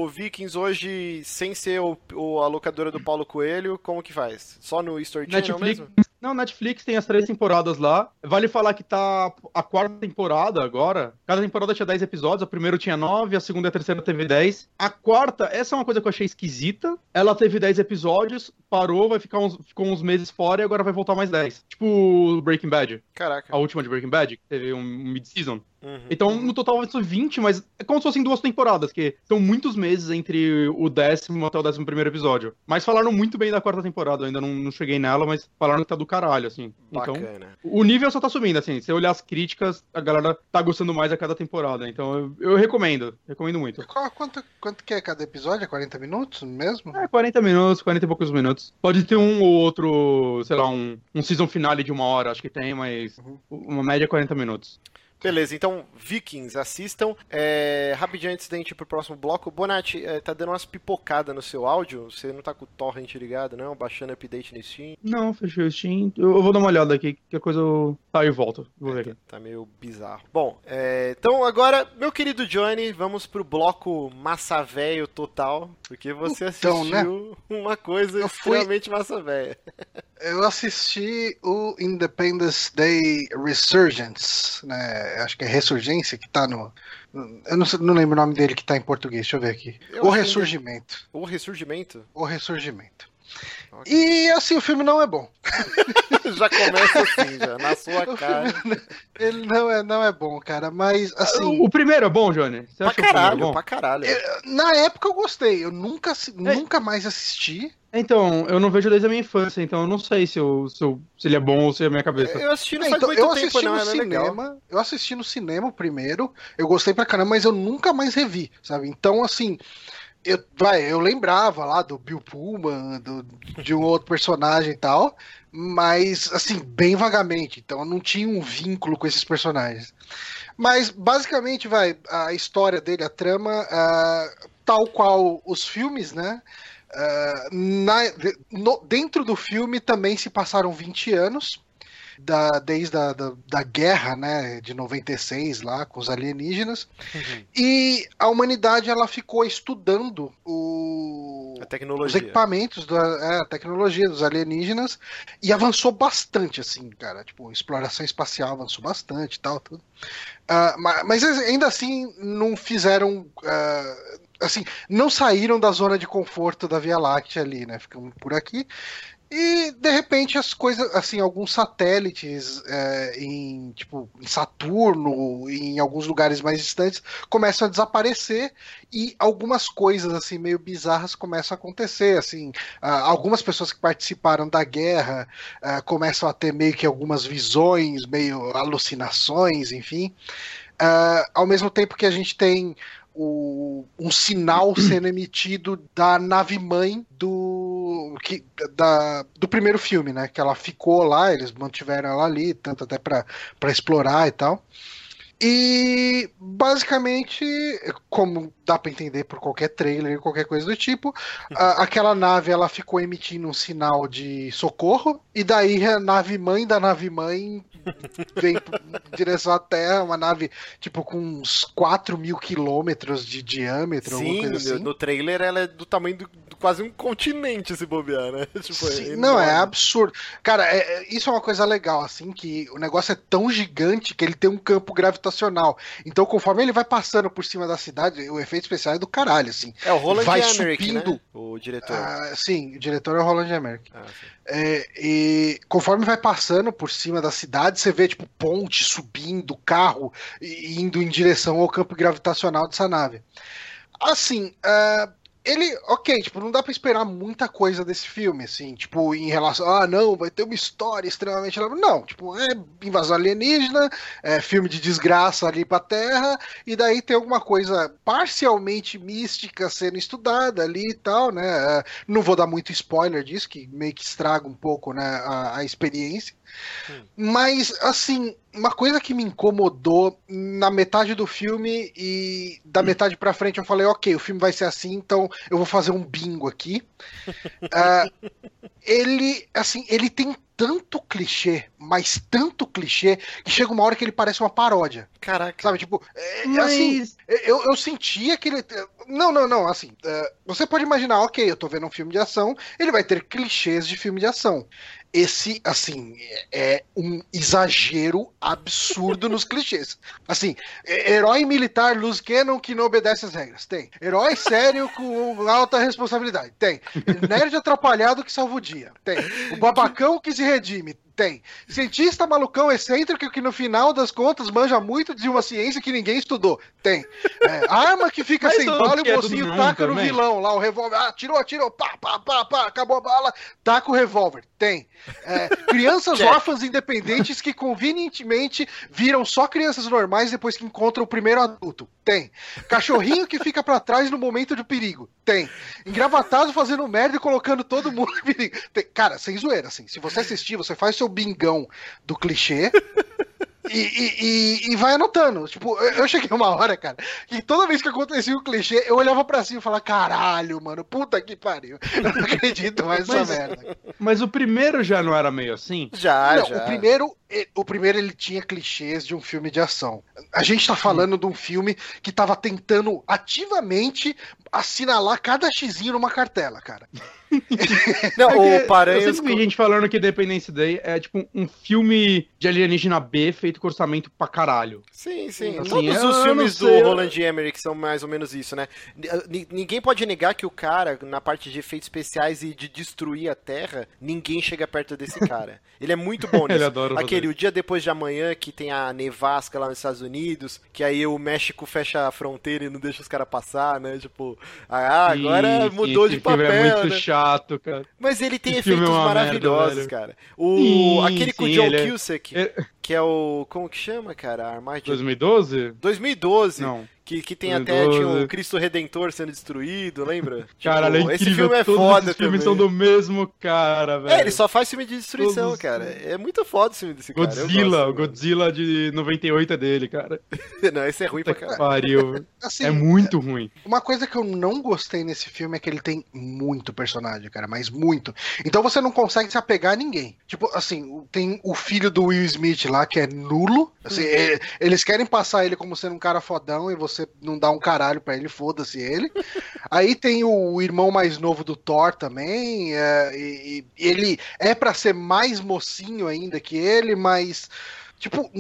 o Vikings hoje sem ser o, o- a locadora do Paulo Coelho, como que faz? Só no Story Channel Netflix. mesmo? Não, Netflix tem as três temporadas lá. Vale falar que tá a quarta temporada agora. Cada temporada tinha 10 episódios. A primeira tinha 9, a segunda e a terceira teve 10. A quarta, essa é uma coisa que eu achei esquisita. Ela teve 10 episódios, parou, vai ficar uns, ficou uns meses fora e agora vai voltar mais 10. Tipo Breaking Bad. Caraca. A última de Breaking Bad, que teve um mid-season. Uhum. Então, no total vai ser 20, mas é como se fossem duas temporadas, que são muitos meses entre o décimo até o décimo primeiro episódio. Mas falaram muito bem da quarta temporada, eu ainda não, não cheguei nela, mas falaram que tá do caralho, assim. Então, Bacana. o nível só tá subindo, assim. Se você olhar as críticas, a galera tá gostando mais a cada temporada. Então, eu, eu recomendo, recomendo muito. Qual- Quanto, quanto que é cada episódio? É 40 minutos mesmo? É, 40 minutos, 40 e poucos minutos. Pode ter um ou outro, sei lá, um, um season finale de uma hora, acho que tem, mas uma média é 40 minutos. Beleza, então, Vikings, assistam. É, rapidinho antes da gente ir pro próximo bloco, Bonatti, é, tá dando umas pipocadas no seu áudio? Você não tá com o torrent ligado, não? Baixando update no Steam? Não, fechei o Steam. Eu, eu vou dar uma olhada aqui, que a coisa eu... tá e volto. Vou ver aqui. Tá meio bizarro. Bom, é, então agora, meu querido Johnny, vamos pro bloco massa velho total, porque você Então, né? assistiu uma coisa Eu fui- extremamente massa velha. Eu assisti o Independence Day Resurgence, né? Acho que é Ressurgência que tá no. Eu não, não lembro o nome dele que tá em português, deixa eu ver aqui. Eu o acho que Ressurgimento. O ressurgimento O Ressurgimento. Ok. E assim, o filme não é bom. já começa assim, já, na sua O cara. filme, ele não é, não é bom, cara. Mas assim, O primeiro é bom, Johnny? Você Pra acha o primeiro caralho, bom? pra caralho. eu- na época eu gostei. Eu nunca, É. nunca mais assisti. Então, eu não vejo desde a minha infância, então eu não sei se, eu, se, eu- se ele é bom ou se é a minha cabeça. Eu assisti não É, então, muito eu tempo, assisti não, no legal. cinema. Eu assisti no cinema o primeiro. Eu gostei pra caramba, mas eu nunca mais revi, sabe? Então, assim, eu, vai, eu lembrava lá do Bill Pullman, do, de um outro personagem e tal, mas assim, bem vagamente. Então, eu não tinha um vínculo com esses personagens. Mas basicamente, vai, a história dele, a trama, ah, tal qual os filmes, né? Ah, na- no- dentro do filme também se passaram 20 anos, da, desde a da, da guerra né, de 96 lá com os alienígenas, Uhum. e a humanidade ela ficou estudando o, os equipamentos, da é, a tecnologia dos alienígenas e avançou bastante, assim, cara. Tipo, exploração espacial avançou bastante e tal. Tudo. Ah, ma- mas, ainda assim não fizeram. ah, assim, não saíram da zona de conforto da Via Láctea ali, né? Ficam por aqui. E de repente as coisas, assim, alguns satélites é, em tipo em Saturno, em alguns lugares mais distantes, começam a desaparecer e algumas coisas assim meio bizarras começam a acontecer, assim, algumas pessoas que participaram da guerra ah, começam a ter meio que algumas visões, meio alucinações, enfim. Ah, ao mesmo tempo que a gente tem o- um sinal sendo emitido da nave mãe do que, da, do primeiro filme, né? Que ela ficou lá, eles mantiveram ela ali, tanto até para explorar e tal. E basicamente, como dá para entender por qualquer trailer, qualquer coisa do tipo, a- aquela nave ela ficou emitindo um sinal de socorro e daí a nave mãe da nave mãe vem em direção à Terra, uma nave tipo com uns 4 mil quilômetros de diâmetro, Sim, assim. no trailer ela é do tamanho do, do quase um continente se bobear, né? Tipo, Sim, é não, é absurdo. Cara, é- é- isso é uma coisa legal, assim, que o negócio é tão gigante que ele tem um campo gravitacional. Então, conforme ele vai passando por cima da cidade, o efeito especial é do caralho, assim. É o Roland vai Emmerich, subindo. né? O diretor. Ah, sim, o diretor é o Roland Emmerich. Ah, sim. É, e conforme vai passando por cima da cidade, você vê, tipo, ponte subindo, carro e- indo em direção ao campo gravitacional dessa nave. Assim, ah, ele, ok, tipo, não dá pra esperar muita coisa desse filme, assim, tipo, em relação, ah, não, vai ter uma história extremamente. Não, tipo, é invasão alienígena, é filme de desgraça ali pra Terra, e daí tem alguma coisa parcialmente mística sendo estudada ali e tal, né? É, não vou dar muito spoiler disso, que meio que estraga um pouco né, a, a experiência. Mas, assim, uma coisa que me incomodou na metade do filme e da metade pra frente eu falei, ok, o filme vai ser assim, então eu vou fazer um bingo aqui. Ah, ele, assim, ele tem tanto clichê, mas tanto clichê, que chega uma hora que ele parece uma paródia. Caraca. Sabe, tipo, é, assim, Mas. eu, eu sentia que ele. Não, não, não. Assim, é, você pode imaginar, ok, eu tô vendo um filme de ação, ele vai ter clichês de filme de ação. Esse, assim, é um exagero absurdo nos clichês. Assim, é- herói militar Luz Cannon que não obedece às regras. Tem. Herói sério com alta responsabilidade. Tem. Nerd atrapalhado que salva o dia. Tem. O babacão que se redime. Tem. Cientista malucão excêntrico que no final das contas manja muito de uma ciência que ninguém estudou. Tem. É, arma que fica sem bala e é o todo mocinho taca no também? vilão lá, o revólver. Ah, tirou, atirou, pá, pá, pá, pá, acabou a bala, taca o revólver. Tem. É, crianças órfãs independentes que convenientemente viram só crianças normais depois que encontram o primeiro adulto. Tem. Cachorrinho que fica pra trás no momento de perigo. Tem. Engravatado fazendo merda e colocando todo mundo em perigo. Tem. Cara, sem zoeira, assim. Se você assistir, você faz seu bingão do clichê. E, e, e, e vai anotando. Tipo, eu, cheguei uma hora, cara, que toda vez que acontecia o clichê, eu olhava pra cima e falava, caralho, mano, puta que pariu. Eu não acredito mais nessa merda. Mas o primeiro já não era meio assim? Já, Não, já. o primeiro, e- o primeiro ele tinha clichês de um filme de ação. A gente tá falando de um filme que tava tentando ativamente assinalar cada xizinho numa cartela, cara. Não, Porque o Eu Paranhos. sempre vi gente falando que Independence Day é tipo um filme de alienígena B feito com orçamento pra caralho. Sim, sim. Assim, Todos eu os filmes do eu- Roland Emmerich são mais ou menos isso, né? Ni- Ninguém pode negar que o cara, na parte de efeitos especiais e de destruir a Terra, ninguém chega perto desse cara. Ele é muito bom Ele nisso. adora fazer Aquele, o dia depois de amanhã, que tem a nevasca lá nos Estados Unidos, que aí o México fecha a fronteira e não deixa os caras passar, né? Tipo, ah, agora Sim, mudou sim, de filme papel, É muito né? chato, cara. Mas ele tem Esse filme efeitos é merda, maravilhosos, velho. cara. O, Sim, aquele com o John é- Cusack, é- que é o... Como que chama, cara? A Armagem... 2012? 2012. Não. Que, que tem até 2012. tinha o Cristo Redentor sendo destruído, lembra? Caralho, é Tipo, incrível. esse filme é Todos foda esses filmes são do mesmo cara, velho. É, ele só faz filme de destruição, Todos- cara. É muito foda esse filme desse cara. eu Godzilla, o Godzilla de 98 é dele, cara. Não, esse é ruim pra Puta que caralho. pariu. Assim, É muito ruim. Uma coisa que eu não gostei nesse filme é que ele tem muito personagem, cara, mas muito. Então você não consegue se apegar a ninguém. Tipo, assim, tem o filho do Will Smith lá, que é nulo. Assim, é- eles querem passar ele como sendo um cara fodão e você não dá um caralho pra ele, foda-se ele. Aí tem o irmão mais novo do Thor também, é, e, e ele é pra ser mais mocinho ainda que ele, mas. Tipo,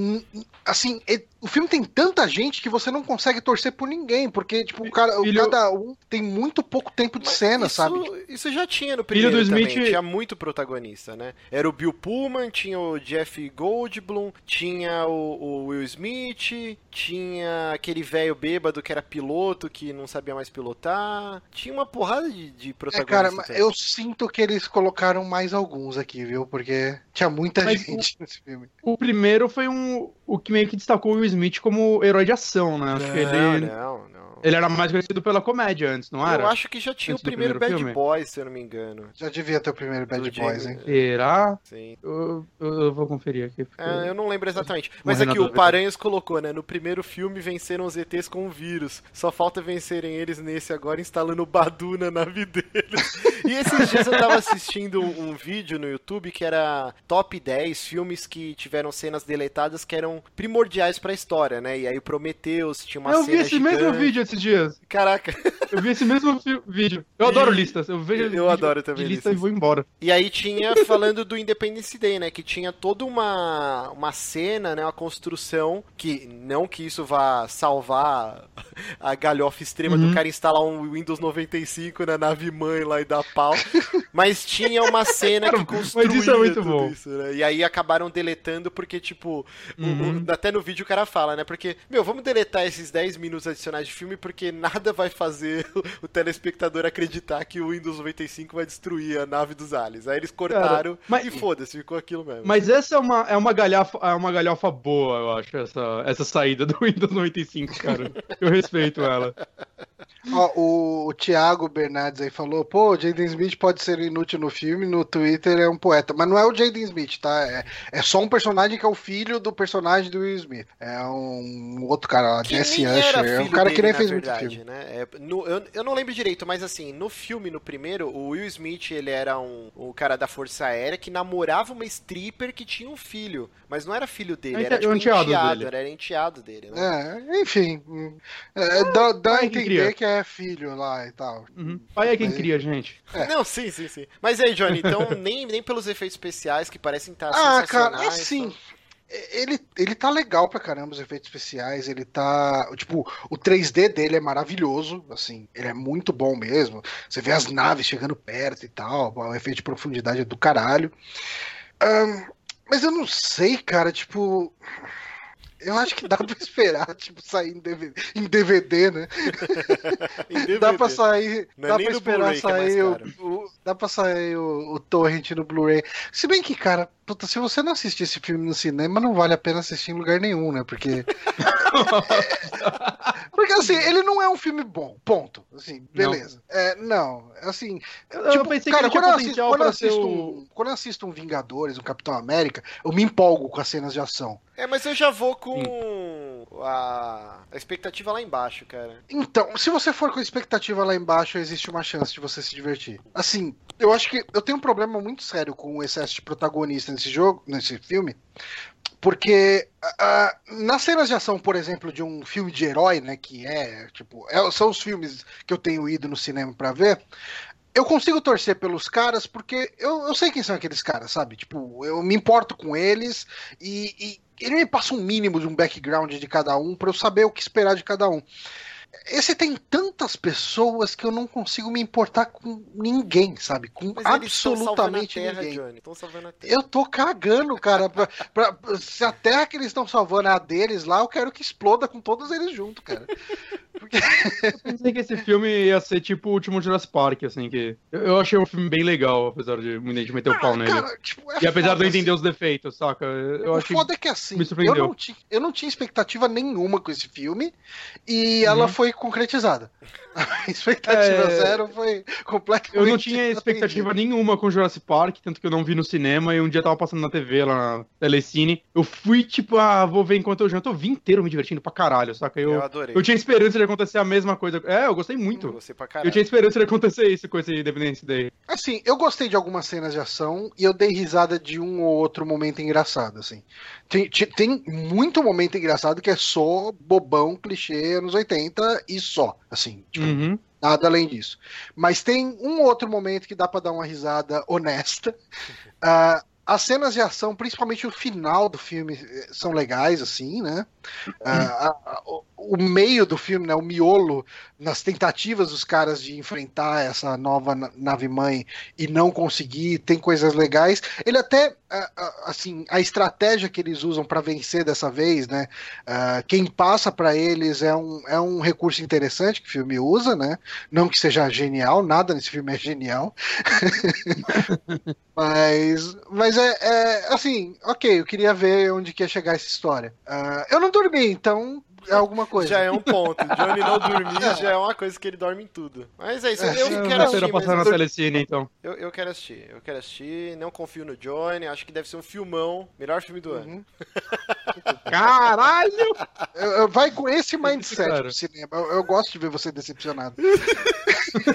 assim, e- o filme tem tanta gente que você não consegue torcer por ninguém, porque, tipo, o cara, o- Filho- cada um tem muito pouco tempo de cena, isso, sabe? Isso já tinha no Filho primeiro do também, Smith- tinha muito protagonista, né? Era o Bill Pullman, tinha o Jeff Goldblum, tinha o, o Will Smith, tinha aquele velho bêbado que era piloto, que não sabia mais pilotar. Tinha uma porrada de, de É, protagonistas. cara, mas também. eu sinto que eles colocaram mais alguns aqui, viu? Porque tinha muita Mas gente nesse filme. O primeiro foi um. O que meio que destacou o Will Smith como herói de ação, né? Acho que Não, ele, não, não. ele era mais conhecido pela comédia antes, não era? Eu acho que já tinha Antes o primeiro, primeiro Bad filme? Boys, se eu não me engano. Já devia ter o primeiro Bad Boys, hein? Será? Sim. Eu, eu- vou conferir aqui. porque- É, eu não lembro exatamente. Mas aqui na o. Paranhos colocou, né? No primeiro filme venceram os ETs com o vírus. Só falta vencerem eles nesse agora instalando o Badu na nave deles. e esses dias eu tava assistindo um, vídeo no YouTube que era top 10 filmes que tiveram cenas deletadas que eram primordiais pra história, né? E aí o Prometheus tinha uma eu vi cena esse mesmo gigante. vídeo esses dias. Caraca. Eu vi esse mesmo vídeo. Eu adoro E- listas. Eu vejo eu adoro também lista e listas. vou embora. E aí tinha falando do Independence Day, né? Que tinha toda uma, uma cena, né? Uma construção que não que isso vá salvar a galhofa extrema Uhum. do cara instalar um Windows 95 na nave mãe lá e dar pau. mas tinha uma cena que mas construía isso é muito bom. isso, né? E aí acabaram deletando porque, tipo, o- Uhum. o- até no vídeo o cara fala, né? Porque, meu, vamos deletar esses 10 minutos adicionais de filme porque nada vai fazer o telespectador acreditar que o Windows 95 vai destruir a nave dos aliens. Aí eles cortaram mas- e foda-se, ficou aquilo mesmo. Mas essa é uma, é uma, galhafa, é uma galhofa boa, eu acho, essa, essa saída do Windows 95, cara. Eu respeito ela. Ó, o, o Thiago Bernardes aí falou, pô, o Jaden Smith pode ser inútil no filme, no Twitter é um poeta. Mas não é o Jaden Smith, tá? É, é só um personagem que é o filho do personagem do Will Smith. É um outro cara lá, Que Jesse nem Usher. É um filho cara que dele, nem na fez muito verdade, filme. Né? É, no- eu, eu não lembro direito, mas assim, no filme, no primeiro, o Will Smith, ele era um, um cara da Força Aérea que namorava uma stripper que tinha um filho. Mas não era filho dele, É era tipo enteado enteado, dele. era enteado dele, né? É, enfim. hum, é, dá dá a que entender cria. que é filho lá e tal. Uhum. Pai é quem Mas- cria, gente. É. Não, sim, sim, sim. Mas aí, Johnny, então nem, nem pelos efeitos especiais que parecem estar Ah, cara, sensacionais, assim. só- Ele, ele tá legal pra caramba, os efeitos especiais. Ele tá. Tipo, o 3D dele é maravilhoso. Assim, ele é muito bom mesmo. Você vê as naves chegando perto e tal. O efeito de profundidade é do caralho. Ahn, mas eu não sei, cara. Tipo. Eu acho que dá pra esperar, tipo, sair em DVD, em DVD né? Em Dá DVD. pra sair. Não é dá nem pra esperar que é sair o, o- Dá pra sair o, o torrent no Blu-ray. Se bem que, cara, puta, se você não assistir esse filme no cinema, não vale a pena assistir em lugar nenhum, né? Porque. Porque assim, ele não é um filme bom, ponto. Assim, beleza. É, não, assim. Eu tipo, pensei cara, que quando eu, assisto, quando, eu assisto o... um, quando eu assisto um Vingadores, um Capitão América, eu me empolgo com as cenas de ação. É, mas eu já vou com a, a expectativa lá embaixo, cara. Então, se você for com a expectativa lá embaixo, existe uma chance de você se divertir. Assim, eu acho que eu tenho um problema muito sério com o excesso de protagonista nesse jogo, nesse filme, porque ah, nas cenas de ação, por exemplo, de um filme de herói, né, que é, tipo, é- são os filmes que eu tenho ido no cinema pra ver, eu consigo torcer pelos caras porque eu, eu sei quem são aqueles caras, sabe? Tipo, eu me importo com eles e, e ele me passa um mínimo de um background de cada um pra eu saber o que esperar de cada um. Esse tem tantas pessoas que eu não consigo me importar com ninguém, sabe? Com Mas eles estão salvando a absolutamente Terra, ninguém. Johnny. Estão salvando a Terra. Eu tô cagando, cara. Pra, pra- se a terra que eles estão salvando é a deles lá, eu quero que exploda com todos eles juntos, cara. Porque, Eu pensei que esse filme ia ser tipo o último Jurassic Park, assim, que... Eu, eu achei um filme bem legal, apesar de muita gente meter o pau nele. cara, tipo, é E apesar de eu entender assim. os defeitos, saca? Eu o achei... foda é que assim, me eu não, tinha, eu não tinha expectativa nenhuma com esse filme e ela Uhum. Foi concretizada. A expectativa É, zero foi completamente. Eu não tinha expectativa nenhuma com Jurassic Park, tanto que eu não vi no cinema, e um dia tava passando na TV lá na Telecine. Eu fui, tipo, ah, vou ver enquanto eu janto. Eu vi inteiro me divertindo pra caralho, saca? Eu, Eu, adorei. eu tinha esperança de acontecer a mesma coisa. É, eu gostei muito. Gostei pra Eu caralho. tinha esperança de acontecer isso com esse Independence Day. Assim, eu gostei de algumas cenas de ação e eu dei risada de um ou outro momento engraçado, assim. Tem, tem muito momento engraçado que é só bobão, clichê, anos 80 e só, assim. Tipo, Uhum. Nada além disso. Mas tem um outro momento que dá pra dar uma risada honesta. Ah, as cenas de ação, principalmente o final do filme, eh, são legais, assim, né? A- o, meio do filme, né? O miolo, nas tentativas dos caras de enfrentar essa nova na- nave-mãe e não conseguir, tem coisas legais. Ele até, assim, a estratégia que eles usam pra vencer dessa vez, né? Ah, quem passa pra eles é um, é um recurso interessante que o filme usa, né? Não que seja genial, nada nesse filme é genial. mas mas é, é, assim, ok, eu queria ver onde que ia chegar essa história. Ah, eu não dormi, então é alguma coisa. Já é um ponto. Johnny não dormir já é uma coisa que ele dorme em tudo. Mas é isso. É, Eu sim, quero assistir. na Mas eu, Telecine, então. eu, eu quero assistir. Eu quero assistir. Não confio no Johnny. Acho que deve ser um filmão. Melhor filme do ano. Caralho! Vai com esse mindset Claro. pro cinema. Eu, eu gosto de ver você decepcionado.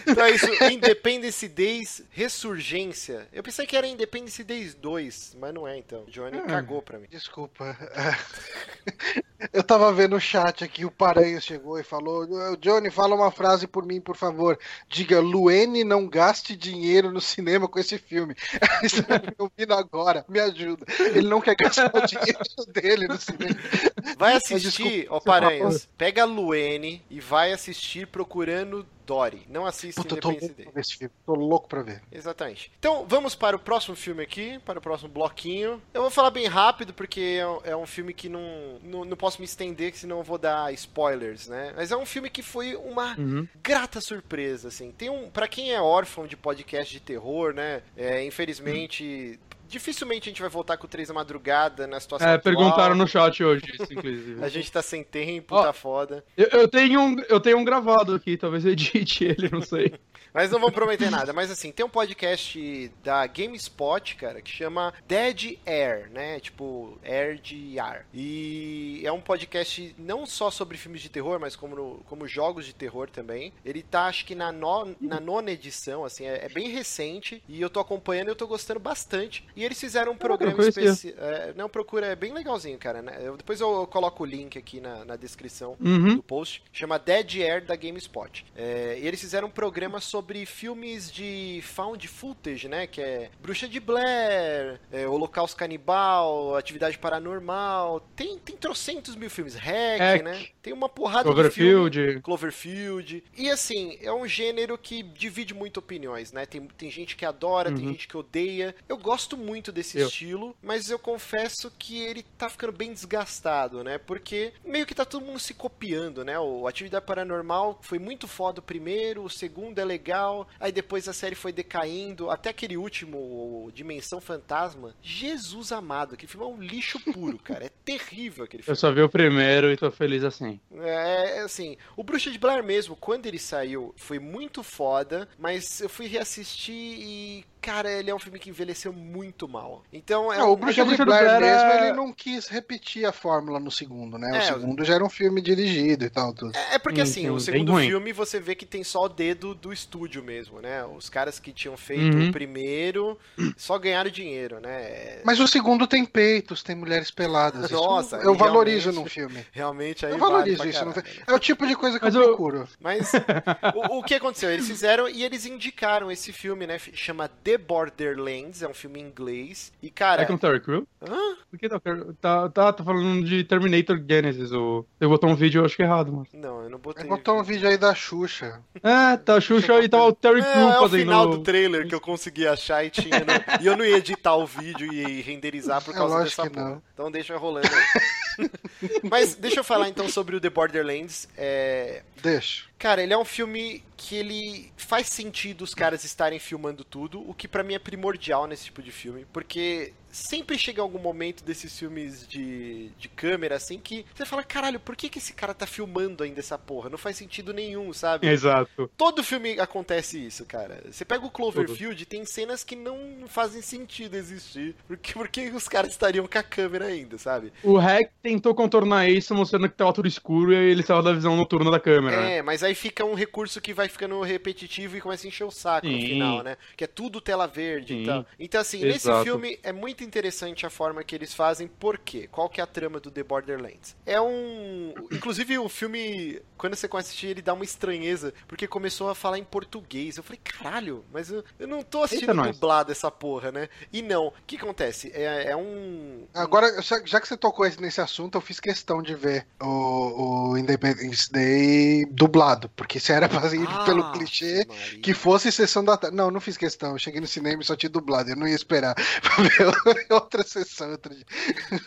Então é isso. Independence Days Ressurgência. Eu pensei que era Independence Days 2, mas não é então. Johnny Ah. cagou pra mim. Desculpa. Eu tava vendo o chat aqui, o Paranhos chegou e falou: Johnny, fala uma frase por mim, por favor. Diga, Luene não gaste dinheiro no cinema com esse filme. Isso eu ouvindo agora, me ajuda. Ele não quer gastar o dinheiro dele no cinema. Vai assistir, ó Paranhos, pega a Luene e vai assistir procurando Dory. Não assista Puta, Independence louco Day. pra ver esse filme. Tô louco pra ver. Exatamente. Então, vamos para o próximo filme aqui, para o próximo bloquinho. Eu vou falar bem rápido, porque é um- é filme que não, não, não posso me estender, senão eu vou dar spoilers, né? Mas é um filme que foi uma Uhum. grata surpresa, assim. Tem um, para quem é órfão de podcast de terror, né? É, infelizmente, dificilmente a gente vai voltar com o 3 da madrugada na situação É, atual. perguntaram no chat hoje, isso, inclusive. A gente tá sem tempo, Ó. tá foda. Eu, eu tenho um, eu tenho um gravado aqui, talvez eu edite ele, não sei. Mas não vamos prometer nada. Mas assim, tem um podcast da GameSpot, cara, que chama Dead Air, né? Tipo, Air de ar. E é um podcast não só sobre filmes de terror, mas como, no- como jogos de terror também. Ele tá, acho que na, no- na nona edição, assim, é, é bem recente. E eu tô acompanhando e eu tô gostando bastante. E eles fizeram um programa conhecia. especial. não, procura, é bem legalzinho, cara. Né? Eu- depois eu coloco o link aqui na, na descrição Uhum. do post, chama Dead Air da GameSpot. É, e eles fizeram um programa sobre filmes de found footage, né? Que é Bruxa de Blair, é, Holocausto Canibal, Atividade Paranormal. Tem, tem trocentos mil filmes. Hack, Hack. né? Tem uma porrada de filme. Cloverfield. Cloverfield. E assim, é um gênero que divide muito opiniões, né? Tem, tem gente que adora, tem Uhum. gente que odeia. Eu gosto muito desse Eu. estilo, mas eu confesso que ele tá ficando bem desgastado, né? Porque meio que tá todo mundo se copiando, né? O Atividade Paranormal foi muito foda o primeiro, o segundo é legal, aí depois a série foi decaindo, até aquele último, o Dimensão Fantasma. Jesus amado, aquele filme é um lixo puro, cara. É terrível aquele Eu filme. só vi o primeiro e tô feliz assim. É, assim, o Bruxa de Blair mesmo, quando ele saiu, foi muito foda, mas eu fui reassistir e, cara, ele é um filme que envelheceu muito mal. Então é Não, um- o Bruxa de Blair Blair mesmo, é- ele não quis repetir a fórmula no segundo, né? É, o segundo já era um filme dirigido e tal, tudo. É porque Hum, assim, sim, o segundo filme você vê que tem só o dedo do estúdio mesmo, né? Os caras que tinham feito Uhum. o primeiro só ganharam dinheiro, né? Mas o segundo tem peitos, tem mulheres peladas. Isso Nossa, eu valorizo num filme. Realmente aí Eu vale valorizo pra isso. Caralho, né? É o tipo de coisa que Mas eu eu- procuro. Mas o, o que aconteceu? Eles fizeram e eles indicaram esse filme, né? Chama The Borderlands, é um filme em inglês. E, cara. É com Terry Crew? Hã? Por que tá, tá, tá, tá falando de Terminator Genesis? O... Você botou um vídeo, eu acho que errado, mano. Não, eu não botei. Aí botou um vídeo aí da Xuxa. É, tá, Xuxa e tava o Terry Crew É, é o fazendo... final do trailer que eu consegui achar e tinha. no- E eu não ia editar o vídeo e renderizar por É causa lógico dessa que porra. não. Então deixa rolando aí. Mas deixa eu falar então sobre o The Borderlands. É, Deixa. Cara, ele é um filme que ele faz sentido os caras estarem filmando tudo, o que pra mim é primordial nesse tipo de filme, porque sempre chega algum momento desses filmes de, de câmera assim que você fala, caralho, por que, que esse cara tá filmando ainda essa porra? Não faz sentido nenhum, sabe? Exato. Todo filme acontece isso, cara. Você pega o Cloverfield, tem cenas que não fazem sentido existir. Porque, porque os caras estariam com a câmera ainda, sabe? O Hack tentou contornar isso mostrando que tava tudo escuro e aí ele saiu da visão noturna da câmera, né? É, mas aí fica um recurso que vai ficando repetitivo e começa a encher o saco no Sim. final, né? Que é tudo tela verde e tal. Então, assim, nesse Exato. filme é muito interessante a forma que eles fazem. Por quê? Qual que é a trama do The Borderlands? É um... Inclusive, o filme, quando você começa a assistir, ele dá uma estranheza, porque começou a falar em português. Eu falei, caralho, mas eu, eu não tô assistindo Eita, nós. dublado essa porra, né? E não. O que acontece? É, é um... Agora, já, já que você tocou nesse assunto, eu fiz questão de ver o, o Independence Day dublado. Porque se era pra ir Ah, pelo clichê, Maria. que fosse sessão da tarde. Não, não fiz questão. Eu cheguei no cinema e só tinha dublado. Eu não ia esperar outra sessão outro dia.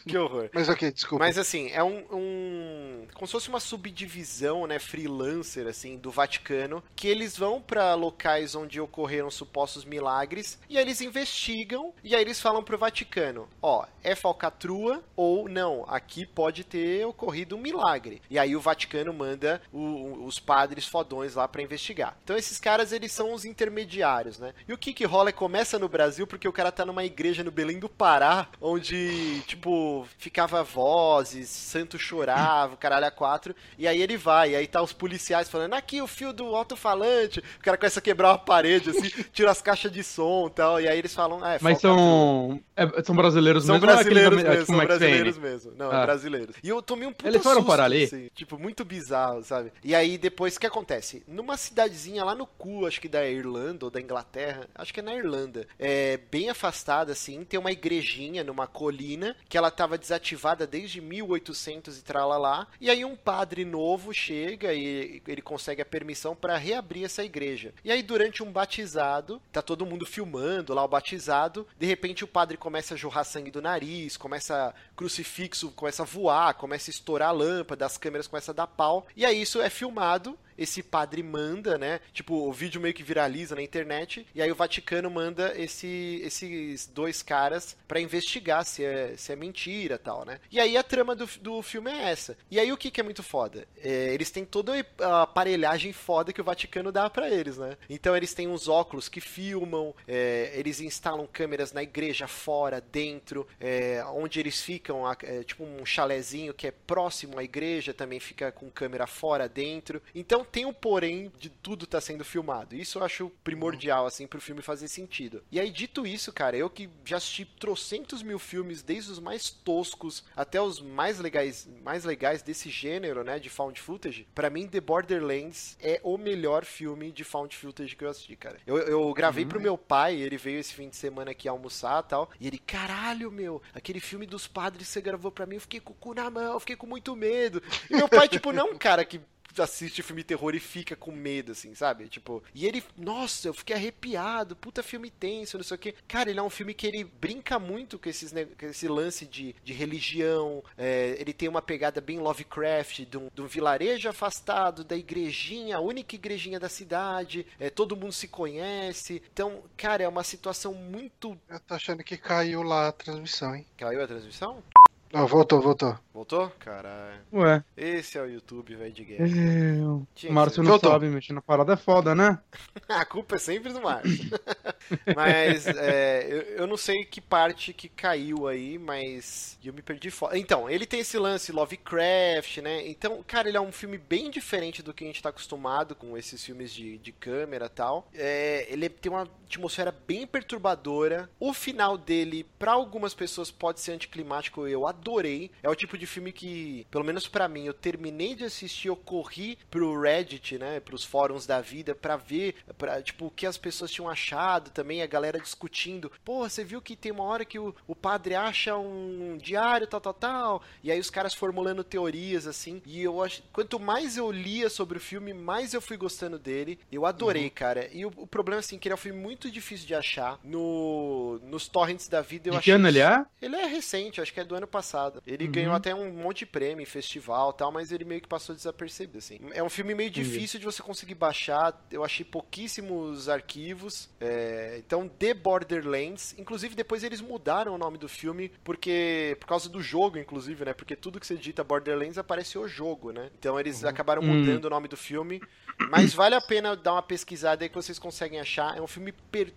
Que horror. Mas ok, desculpa. Mas assim, é um, um- Como se fosse uma subdivisão, né? Freelancer, assim, do Vaticano. Que eles vão pra locais onde ocorreram supostos milagres. E aí eles investigam. E aí eles falam pro Vaticano: Ó, é falcatrua ou não. Aqui pode ter ocorrido um milagre. E aí o Vaticano manda o- os padres fodões lá pra investigar. Então esses caras, eles são os intermediários, né? E o que que rola é começa no Brasil porque o cara tá numa igreja no Belém do Pará, onde, tipo, ficava vozes, santo chorava, o caralho a quatro, e aí ele vai, e aí tá os policiais falando, aqui o fio do alto-falante, o cara começa a quebrar uma parede, assim, tira as caixas de som e tal, e aí eles falam, ah, é Mas são. é, são brasileiros São mesmo? é brasileiros é mesmo, tipo são Max brasileiros mesmo. Não, Ah. é brasileiros. E eu tomei um puta Eles foram susto, parar ali? assim, tipo, muito bizarro, sabe? E aí depois, o que acontece? Numa cidadezinha lá no cu, acho que da Irlanda ou da Inglaterra, acho que é na Irlanda, é bem afastada, assim, tem uma igrejinha numa colina que ela tava desativada desde 1800 e tralalá. E aí um padre novo chega e ele consegue a permissão para reabrir essa igreja. E aí durante um batizado, tá todo mundo filmando lá o batizado, de repente o padre começa a jorrar sangue do nariz, começa crucifixo, começa a voar, começa a estourar a lâmpada, as câmeras começam a dar pau. E aí isso é filmado esse padre manda, né? Tipo, o vídeo meio que viraliza na internet, e aí o Vaticano manda esse, esses dois caras pra investigar se é, se é mentira tal, né? E aí a trama do, do filme é essa. E aí o que, que é muito foda? É, eles têm toda a aparelhagem foda que o Vaticano dá pra eles, né? Então eles têm uns óculos que filmam, é, eles instalam câmeras na igreja, fora, dentro, é, onde eles ficam, é, tipo um chalezinho que é próximo à igreja, também fica com câmera fora, dentro. Então tem um porém de tudo tá sendo filmado. Isso eu acho primordial, assim, pro filme fazer sentido. E aí, dito isso, cara, eu que já assisti trocentos mil filmes, desde os mais toscos até os mais legais, mais legais desse gênero, né, de found footage, pra mim The Borderlands é o melhor filme de found footage que eu assisti, cara. Eu, eu gravei pro meu pai, ele veio esse fim de semana aqui almoçar e tal, e ele, caralho, meu, aquele filme dos padres que você gravou pra mim, eu fiquei com o cu na mão, eu fiquei com muito medo. E meu pai, tipo, não cara que assiste filme terror e fica com medo, assim, sabe? Tipo, e ele, nossa, eu fiquei arrepiado, puta filme tenso, não sei o quê. Cara, ele é um filme que ele brinca muito com, esses, com esse lance de, de religião, é, ele tem uma pegada bem Lovecraft, de um, de um vilarejo afastado, da igrejinha, a única igrejinha da cidade, é, todo mundo se conhece. Então, cara, é uma situação muito. Eu tô achando que caiu lá a transmissão, hein? Caiu a transmissão? Não, voltou, voltou. Voltou? Caralho. Ué, Esse é o YouTube, velho, de guerra. é, o Tinha Márcio não Voltou. sabe mexer na parada é foda, né? A culpa é sempre do Márcio. mas é, eu, eu não sei que parte que caiu aí, mas eu me perdi fora. Então, ele tem esse lance Lovecraft, né? Então, cara, ele é um filme bem diferente do que a gente tá acostumado com esses filmes de, de câmera e tal. É, ele tem uma atmosfera bem perturbadora. O final dele, pra algumas pessoas, pode ser anticlimático. Eu adorei. É o tipo de filme que, pelo menos pra mim, eu terminei de assistir, eu corri pro Reddit, né? Pros fóruns da vida pra ver, pra, tipo, o que as pessoas tinham achado também, a galera discutindo. Pô, você viu que tem uma hora que o, o padre acha um diário, tal, tal, tal. E aí os caras formulando teorias, assim. E eu acho. Quanto mais eu lia sobre o filme, mais eu fui gostando dele. Eu adorei, cara. E o, o problema, assim, que ele é um filme muito difícil de achar. No, nos torrents da vida, eu achei. que ano ele é? Ele é recente, acho que é do ano passado. Ele Uhum. ganhou até um monte de prêmio, em festival e tal, mas ele meio que passou desapercebido, assim. É um filme meio difícil de você conseguir baixar. Eu achei pouquíssimos arquivos. É, Então, The Borderlands. Inclusive, depois eles mudaram o nome do filme, porque. Por causa do jogo, inclusive, né? Porque tudo que você digita Borderlands aparece o jogo, né? Então eles acabaram Hum. mudando o nome do filme. Mas vale a pena dar uma pesquisada aí que vocês conseguem achar. É um filme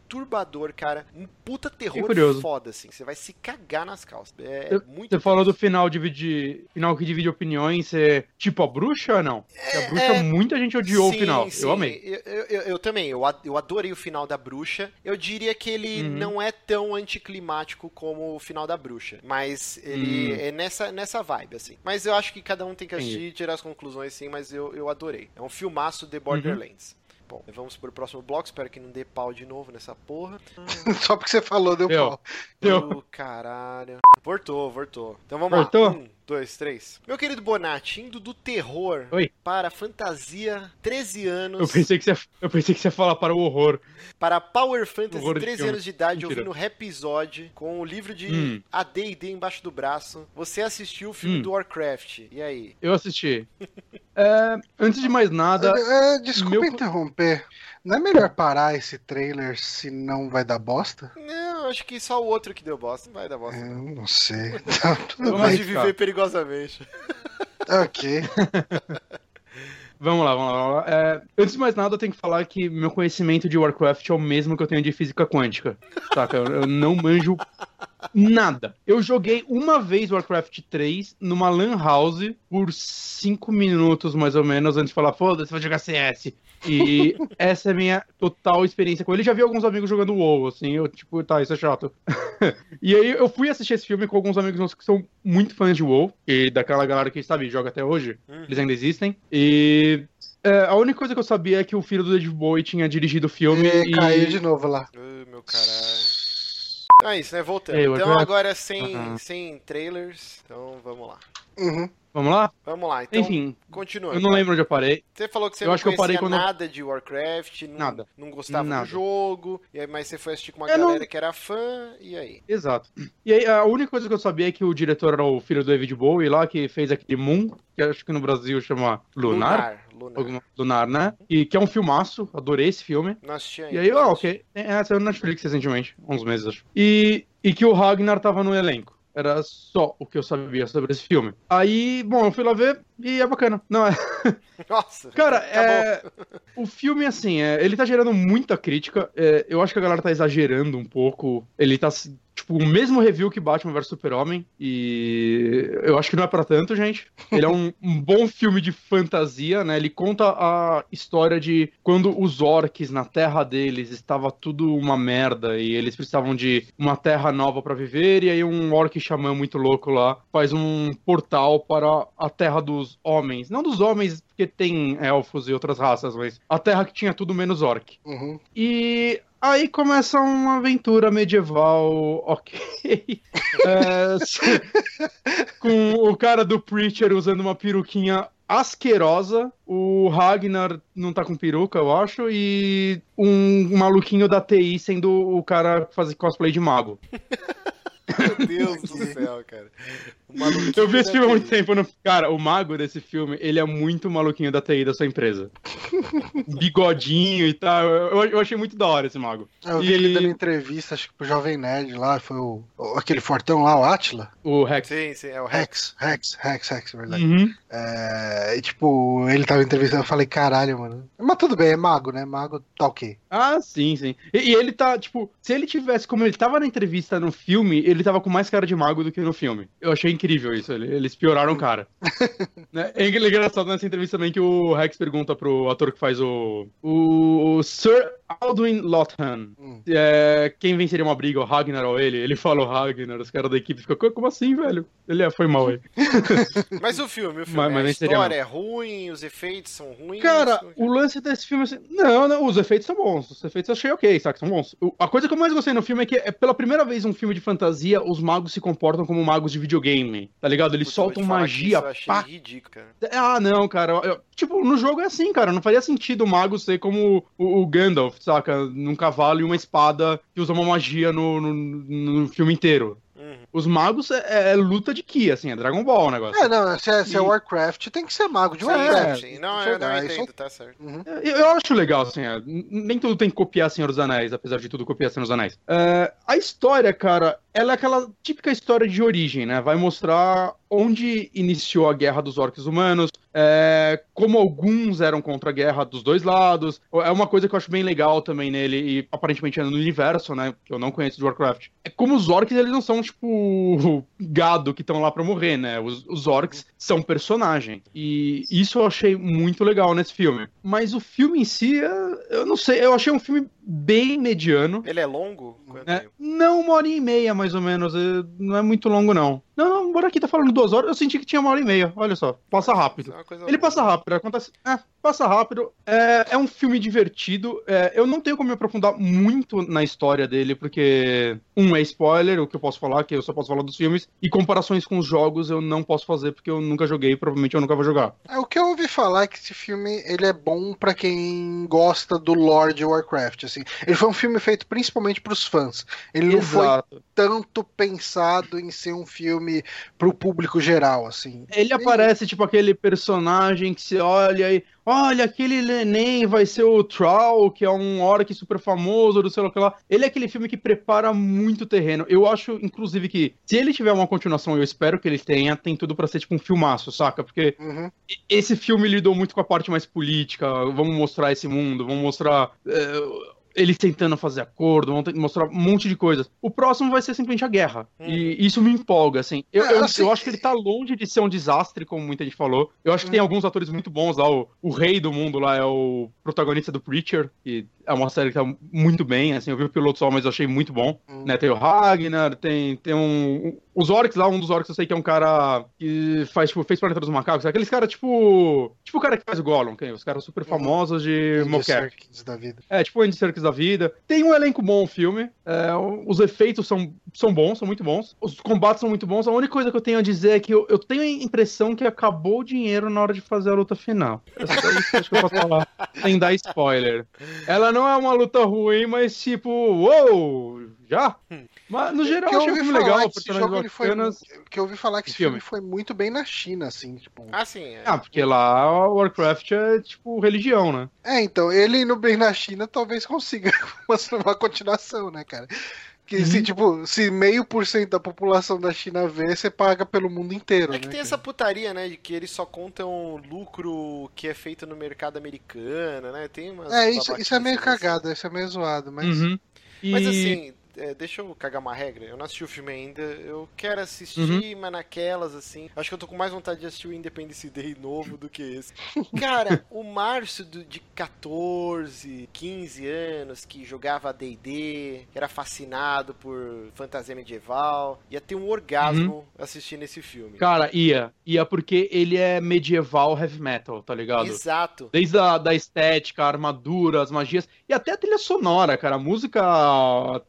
perturbador, cara. Um puta terror foda, assim. Você vai se cagar nas calças. É muito Você falou do final final que divide opiniões, você, tipo a bruxa ou não? Porque a bruxa, é. muita gente odiou Sim, o final. sim. Eu amei. Eu, eu- eu- eu também, eu adorei o final da bruxa. Eu diria que ele Uhum. não é tão anticlimático como o final da bruxa. Mas ele Hum. é nessa, nessa vibe, assim. Mas eu acho que cada um tem que assistir e tirar as conclusões, sim, mas eu, eu adorei. É um filmaço Uhum. de Borderlands. Bom, vamos pro próximo bloco. Espero que não dê pau de novo nessa porra. Só porque você falou, deu Deu. pau. Deu. Ô, caralho. Voltou, voltou. Então vamos Voltou? lá. Um, dois, três. Meu querido Bonatti, indo do terror Oi. para a fantasia, 13 anos. Eu pensei, que você, eu pensei que você ia falar para o horror. Para Power Fantasy, Horror de 13 filme. anos de idade, Mentira. ouvindo Episódio, com o livro de Hum. AD&D embaixo do braço. Você assistiu o filme Hum. do Warcraft. E aí? Eu assisti. É, antes de mais nada, É, desculpa meu- interromper. Não é melhor parar esse trailer se não vai dar bosta? Não, acho que só o outro que deu bosta. Não vai dar bosta. Eu não sei. Tá, tudo Eu Vamos gosto bem. de viver perigosamente. Ok. vamos lá, vamos lá. vamos lá. É, antes de mais nada, eu tenho que falar que meu conhecimento de Warcraft é o mesmo que eu tenho de física quântica. Saca? Eu, eu não manjo nada. Eu joguei uma vez Warcraft 3 numa Lan House por 5 minutos, mais ou menos, antes de falar, foda-se, vou jogar CS. E essa é a minha total experiência com ele. Já vi alguns amigos jogando WoW, assim, eu, tipo, tá, isso é chato. e aí eu fui assistir esse filme com alguns amigos nossos que são muito fãs de WoW, e daquela galera que, sabe, joga até hoje. Hum. Eles ainda existem. E é, a única coisa que eu sabia é que o filho do David Bowie tinha dirigido o filme E e... caiu de novo lá. Ai, meu caralho. Então é isso, né? Voltando. Ei, então agora sem, sem trailers. Então vamos lá. Uhum. Vamos lá? Vamos lá. Então, Enfim, continua. eu não lembro onde eu parei. Você falou que você Eu não acho que eu parei quando- nada de Warcraft, não, Nada. não gostava Nada. do jogo, e aí, mas você foi assistir com uma Eu não- galera que era fã, e aí? Exato. E aí, a única coisa que eu sabia é que o diretor era o filho do David Bowie lá, que fez aquele Moon, que acho que no Brasil chama Lunar. Lunar. Lunar. Lunar, né? E que é um filmaço, adorei esse filme. Não assisti E ainda. aí, ah, ok. É, saiu no Netflix recentemente, uns meses, acho. E, e que o Ragnar tava no elenco. Era só o que eu sabia sobre esse filme. Aí, bom, eu fui lá ver e é bacana. Não, é. Nossa, Cara, acabou. é. O filme, assim, é, ele tá gerando muita crítica. é, eu acho que a galera tá exagerando um pouco. Ele tá. Tipo, o mesmo review que Batman vs Super-Homem. E eu acho que não é pra tanto, gente. Ele é um, um bom filme de fantasia, né? Ele conta a história de quando os orcs na terra deles estava tudo uma merda e eles precisavam de uma terra nova pra viver. E aí um orc xamã muito louco lá faz um portal para a terra dos homens. Não dos homens, porque tem elfos e outras raças, mas a terra que tinha tudo menos orc. Uhum. E aí começa uma aventura medieval, ok. É, com o cara do Preacher usando uma peruquinha asquerosa. O Ragnar não tá com peruca, eu acho. E um maluquinho da TI sendo o cara que faz cosplay de mago. Meu Deus do céu, cara. Eu vi esse filme há muito tempo. No... Cara, o mago desse filme, ele é muito maluquinho da TI da sua empresa. Bigodinho e tal. Eu, eu, achei muito da hora esse mago. Eu vi e... ele dando entrevista, acho que pro Jovem Nerd lá, foi o, aquele fortão lá, o Atila. O Rex. Sim, sim, é o Rex. Rex, Rex, Rex, Rex verdade. Uhum. É, e tipo, ele tava entrevistando, eu falei, caralho, mano. Mas tudo bem, é mago, né? Mago tá ok. Ah, sim, sim. E, e ele tá, tipo, se ele tivesse, como ele tava na entrevista no filme, ele tava com mais cara de mago do que no filme. Eu achei incrível isso. Eles pioraram o cara. né? É engraçado nessa entrevista também que o Rex pergunta pro ator que faz o. O Sir Aldwin Lothhan. Hum. É, quem venceria uma briga, o Ragnar ou ele? Ele fala o Ragnar, os caras da equipe ficam, como assim, velho? Ele é, foi mal aí. mas o filme, o filme, mas, mas a história é ruim, os efeitos são ruins? Cara, o lance desse filme, assim, não, não, os efeitos são bons, os efeitos eu achei ok, sabe, são bons. A coisa que eu mais gostei no filme é que é pela primeira vez um filme de fantasia, os magos se comportam como magos de videogame, tá ligado? Eles soltam magia. Isso eu achei pá. ridículo, cara. Ah, não, cara, eu, tipo, no jogo é assim, cara, não faria sentido o mago ser como o, o Gandalf, saca? Num cavalo e uma espada que usa uma magia no, no, no filme inteiro. Uhum. Os magos é, é, luta de Ki, assim, é Dragon Ball o negócio. É, não, se é, se é Warcraft, tem que ser mago de Warcraft. É, não, eu não entendo, tá certo. Uhum. Eu, eu, acho legal, assim, é, nem tudo tem que copiar Senhor dos Anéis, apesar de tudo copiar Senhor dos Anéis. É, a história, cara, ela é aquela típica história de origem, né? Vai mostrar onde iniciou a guerra dos orcs humanos, é, como alguns eram contra a guerra dos dois lados. É uma coisa que eu acho bem legal também nele, e aparentemente é no universo, né? Que eu não conheço de Warcraft. É como os orcs, eles não são, tipo, gado que estão lá pra morrer, né? Os, os orcs são personagem. E isso eu achei muito legal nesse filme. Mas o filme em si, eu não sei, eu achei um filme bem mediano. Ele é longo? É, não, uma hora e meia, mais ou menos. É, não é muito longo, não. Não, não, bora aqui tá falando duas horas. Eu senti que tinha uma hora e meia. Olha só, passa rápido. É Ele passa rápido, acontece. É, passa rápido. É, é um filme divertido. É, eu não tenho como me aprofundar muito na história dele, porque, um, é spoiler, o que eu posso falar, que eu só posso falar dos filmes, e comparações com os jogos eu não posso fazer, porque eu nunca joguei, provavelmente eu nunca vou jogar. É, o que eu ouvi falar é que esse filme ele é bom para quem gosta do Lord Warcraft. Assim. Ele foi um filme feito principalmente para os fãs. Ele Exato. não foi tanto pensado em ser um filme para o público geral, assim. Ele aparece tipo aquele personagem que se olha e olha, aquele neném vai ser o Troll, que é um orc super famoso, do sei lá que lá. Ele é aquele filme que prepara muito terreno. Eu acho, inclusive, que se ele tiver uma continuação, eu espero que ele tenha, tem tudo para ser tipo um filmaço, saca? Porque uhum. esse filme lidou muito com a parte mais política. Vamos mostrar esse mundo, vamos mostrar. Uh, eles tentando fazer acordo, vão mostrar um monte de coisas. O próximo vai ser simplesmente a guerra. Hum. E isso me empolga, assim. Eu, é, eu, assim. eu, acho que ele tá longe de ser um desastre, como muita gente falou. Eu acho que hum. tem alguns atores muito bons lá. O, o rei do mundo lá é o protagonista do Preacher, que é uma série que tá muito bem, assim. Eu vi o piloto só, mas eu achei muito bom. Hum. Né, tem o Ragnar, tem, tem um, os orcs lá, um dos orcs eu sei que é um cara que faz, tipo, fez Planeta dos Macacos. Aqueles caras, tipo. Tipo o cara que faz o Gollum, que é, os caras super famosos de Moquette. da vida. É, tipo o Andy Serkis da vida. Tem um elenco bom o filme. É, os efeitos são, são bons, são muito bons. Os combates são muito bons. A única coisa que eu tenho a dizer é que eu, eu tenho a impressão que acabou o dinheiro na hora de fazer a luta final. É só isso que eu posso falar. Sem dar spoiler. Ela não é uma luta ruim, mas tipo, uou! Já? Hum. Mas no geral, eu achei filme legal, personagens bacanas. Foi, que eu ouvi falar que esse filme. filme foi muito bem na China, assim, tipo. Ah, sim. É. Ah, porque lá Warcraft é tipo religião, né? É, então, ele indo bem na China talvez consiga uma continuação, né, cara? Que uhum. se, tipo, se meio por cento da população da China vê, você paga pelo mundo inteiro. É que né, tem cara? essa putaria, né? De que eles só contam lucro que é feito no mercado americano, né? Tem umas. É, isso, isso é meio cagado, isso é meio zoado, mas. Uhum. E... Mas assim, é, deixa eu cagar uma regra. Eu não assisti o filme ainda. Eu quero assistir, uhum. mas naquelas, assim. Acho que eu tô com mais vontade de assistir o Independence Day novo do que esse. Cara, o Márcio do, de 14, 15 anos, que jogava DD, era fascinado por fantasia medieval, ia ter um orgasmo uhum. assistindo esse filme. Cara, ia. Ia porque ele é medieval heavy metal, tá ligado? Exato. Desde a da estética, a armadura, as magias, e até a trilha sonora, cara. A música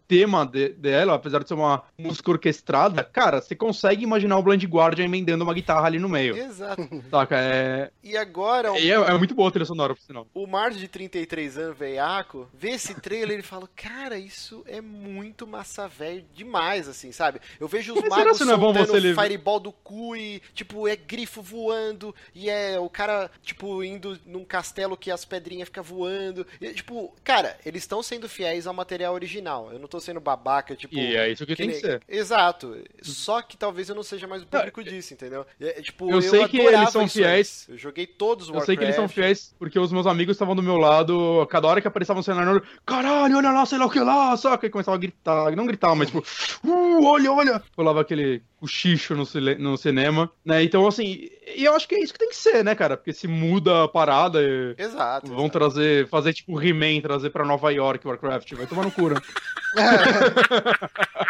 tema trama de- dela, apesar de ser uma música orquestrada, cara, você consegue imaginar o Blind Guardian emendando uma guitarra ali no meio. Exato. Saca? É, E agora, o e é, é muito boa a trilha sonora, por sinal. o Márcio de 33 anos, veiaco, vê esse trailer e fala, cara, isso é muito massa velho demais, assim, sabe? Eu vejo os Mas magos não é bom você fireball do cu e, tipo, é grifo voando, e é o cara, tipo, indo num castelo que as pedrinhas ficam voando. E, tipo, cara, eles estão sendo fiéis ao material original. Eu não tô sendo babaca, tipo... E é isso que, tem nem- que ser. Exato. Só que talvez eu não seja mais o público disso, entendeu? É, tipo, Eu sei que eles são fiéis. Eu joguei todos os Eu sei que eles são Warcraft. fiéis porque os meus amigos estavam do meu lado, cada hora que aparecia um cenário, caralho, olha lá, sei lá o que lá, saca? E começava a gritar, não gritar, mas tipo, uh, olha, olha. Rolava aquele cochicho no, cile- no cinema, né? Então, assim, e eu acho que é isso que tem que ser, né, cara? Porque se muda a parada, Exato. vão trazer, fazer tipo He-Man, trazer pra Nova York Warcraft, vai tomar no cu, né?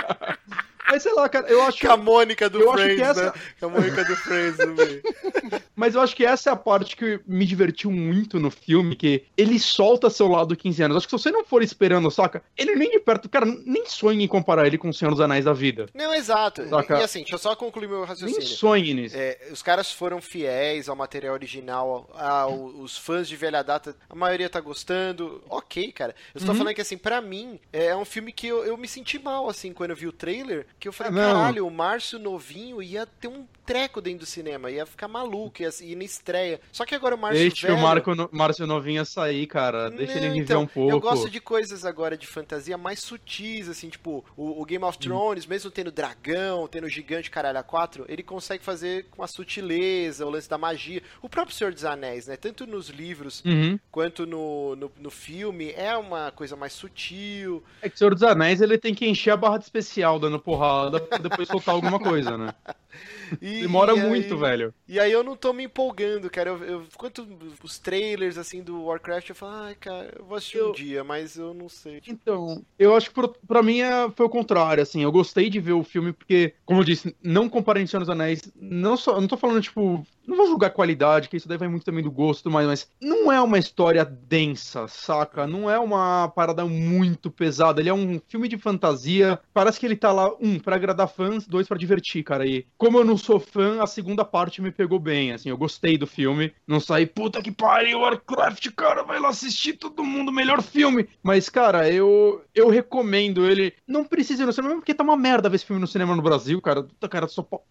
Mas sei lá, cara, eu acho Com a Mônica do Eu acho que Friends, essa- né? A Mônica do Friends no meio. Mas eu acho que essa é a parte que me divertiu muito no filme, que ele solta seu lado 15 anos. Acho que se você não for esperando, saca? Ele nem de perto, cara, nem sonha em comparar ele com o Senhor dos Anéis da vida. Não, exato. Saca? E assim, deixa eu só concluir meu Nem raciocínio. sonhe nisso. É, os caras foram fiéis ao material original, ao- os fãs de velha data, a maioria tá gostando. Ok, cara. Eu Uhum. estou falando que, assim, pra mim, é um filme que eu, eu me senti mal, assim, quando eu vi o trailer, que eu falei, Ah, caralho, o Márcio novinho ia ter um treco dentro do cinema, ia ficar maluco, ia ir na estreia. Só que agora o Márcio Deixa velho... o Marco, no- Márcio Novinha sair, cara. Deixa ele Não, viver então, um pouco. Eu gosto de coisas agora de fantasia mais sutis, assim, tipo, o, o Game of Thrones, mesmo tendo dragão, tendo gigante caralho a quatro, ele consegue fazer com a sutileza, o lance da magia. O próprio Senhor dos Anéis, né? Tanto nos livros Uhum. quanto no, no, no filme, é uma coisa mais sutil. É que o Senhor dos Anéis ele tem que encher a barra de especial dando porrada pra depois soltar alguma coisa, né? E, Demora e aí- muito, velho. E aí eu não tô me empolgando, cara. Eu, eu, quanto os trailers, assim, do Warcraft, eu falo, ai, cara, eu vou assistir um Eu- dia, mas eu não sei. Então, eu acho que pro- pra mim é- foi o contrário, assim, eu gostei de ver o filme porque, como eu disse, não comparem Senhor dos Anéis, não só, eu não tô falando, tipo, não vou julgar qualidade, que isso daí vai muito também do gosto mais, mas não é uma história densa, saca? Não é uma parada muito pesada, ele é um filme de fantasia, parece que ele tá lá, um, pra agradar fãs, dois, pra divertir, cara, e como eu não sou fã, a segunda parte me pegou bem, assim, eu gostei do filme, não saí, puta que pariu, Warcraft, cara, vai lá assistir todo mundo, melhor filme, mas, cara, eu, eu recomendo ele, não precisa ir no cinema, porque tá uma merda ver esse filme no cinema no Brasil, cara, Puta, cara, só po-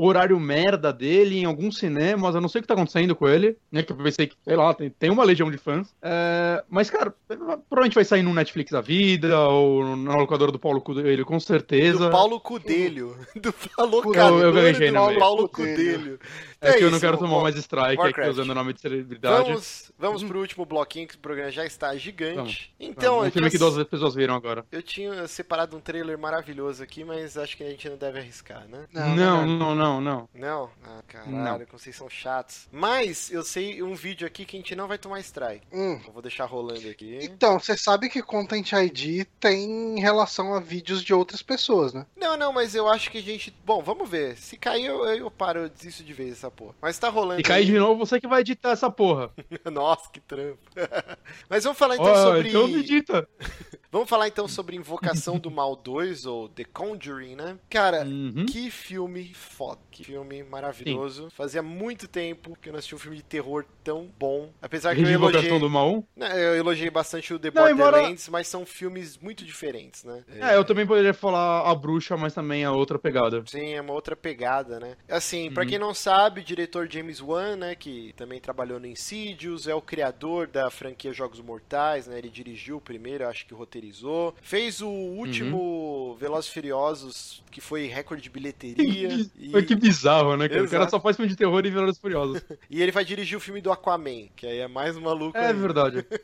tá horário merda dele em alguns cinemas, eu não sei o que tá acontecendo com ele, né, que eu pensei que, sei lá, tem, tem uma legião de fãs, É, mas, cara, provavelmente vai sair no Netflix da vida, ou na locadora do Paulo Coelho, com certeza. Do Paulo Cudelho. Do Paulo Eu- Cudelho. eu do meio. Paulo Cudelho. Cudelho. É, que eu isso, não quero tomar bom, mais strike aqui Warcraft. usando o nome de celebridade. Vamos, vamos pro último bloquinho, que o programa já está gigante. Vamos. Então, um eu, filme que duas pessoas viram agora. eu tinha separado um trailer maravilhoso aqui, mas acho que a gente não deve arriscar, né? Não, melhor. não, não, não. Não? Ah, caralho, Não. como vocês são chatos. Mas eu sei um vídeo aqui que a gente não vai tomar strike. Hum. Eu vou deixar rolando aqui. Então, você sabe que Content ID tem relação a vídeos de outras pessoas, né? Não, não, mas eu acho que a gente. Bom, vamos ver. Se cair, eu, eu paro, eu desisto de vez essa porra. Mas tá rolando. E cair de novo, você que vai editar essa porra. Nossa, que trampo. Mas vamos falar então Ó, sobre. então edita. Vamos falar então sobre Invocação do Mal 2, ou The Conjuring, né? Cara, Uhum. que filme foda. Que filme maravilhoso. Fazia muito tempo que eu não assisti um filme de terror tão bom. Apesar que eu elogiei. do Mal. Eu elogiei bastante o The Não, embora- Borderlands, mas são filmes muito diferentes, né? É, eu também poderia falar a bruxa, mas também a outra pegada. Sim, é uma outra pegada, né? Assim, pra Uhum. quem não sabe, o diretor James Wan, né, que também trabalhou no Insidious, é o criador da franquia Jogos Mortais, né? Ele dirigiu o primeiro, acho que roteirizou. Fez o último Uhum. Velozes e Furiosos, que foi recorde de bilheteria. e... Mas que bizarro, né, cara? O cara Exato. só faz filme de terror e Velozes Furiosos. e ele vai dirigir o filme do Aquaman, que aí é mais maluco É ainda. verdade.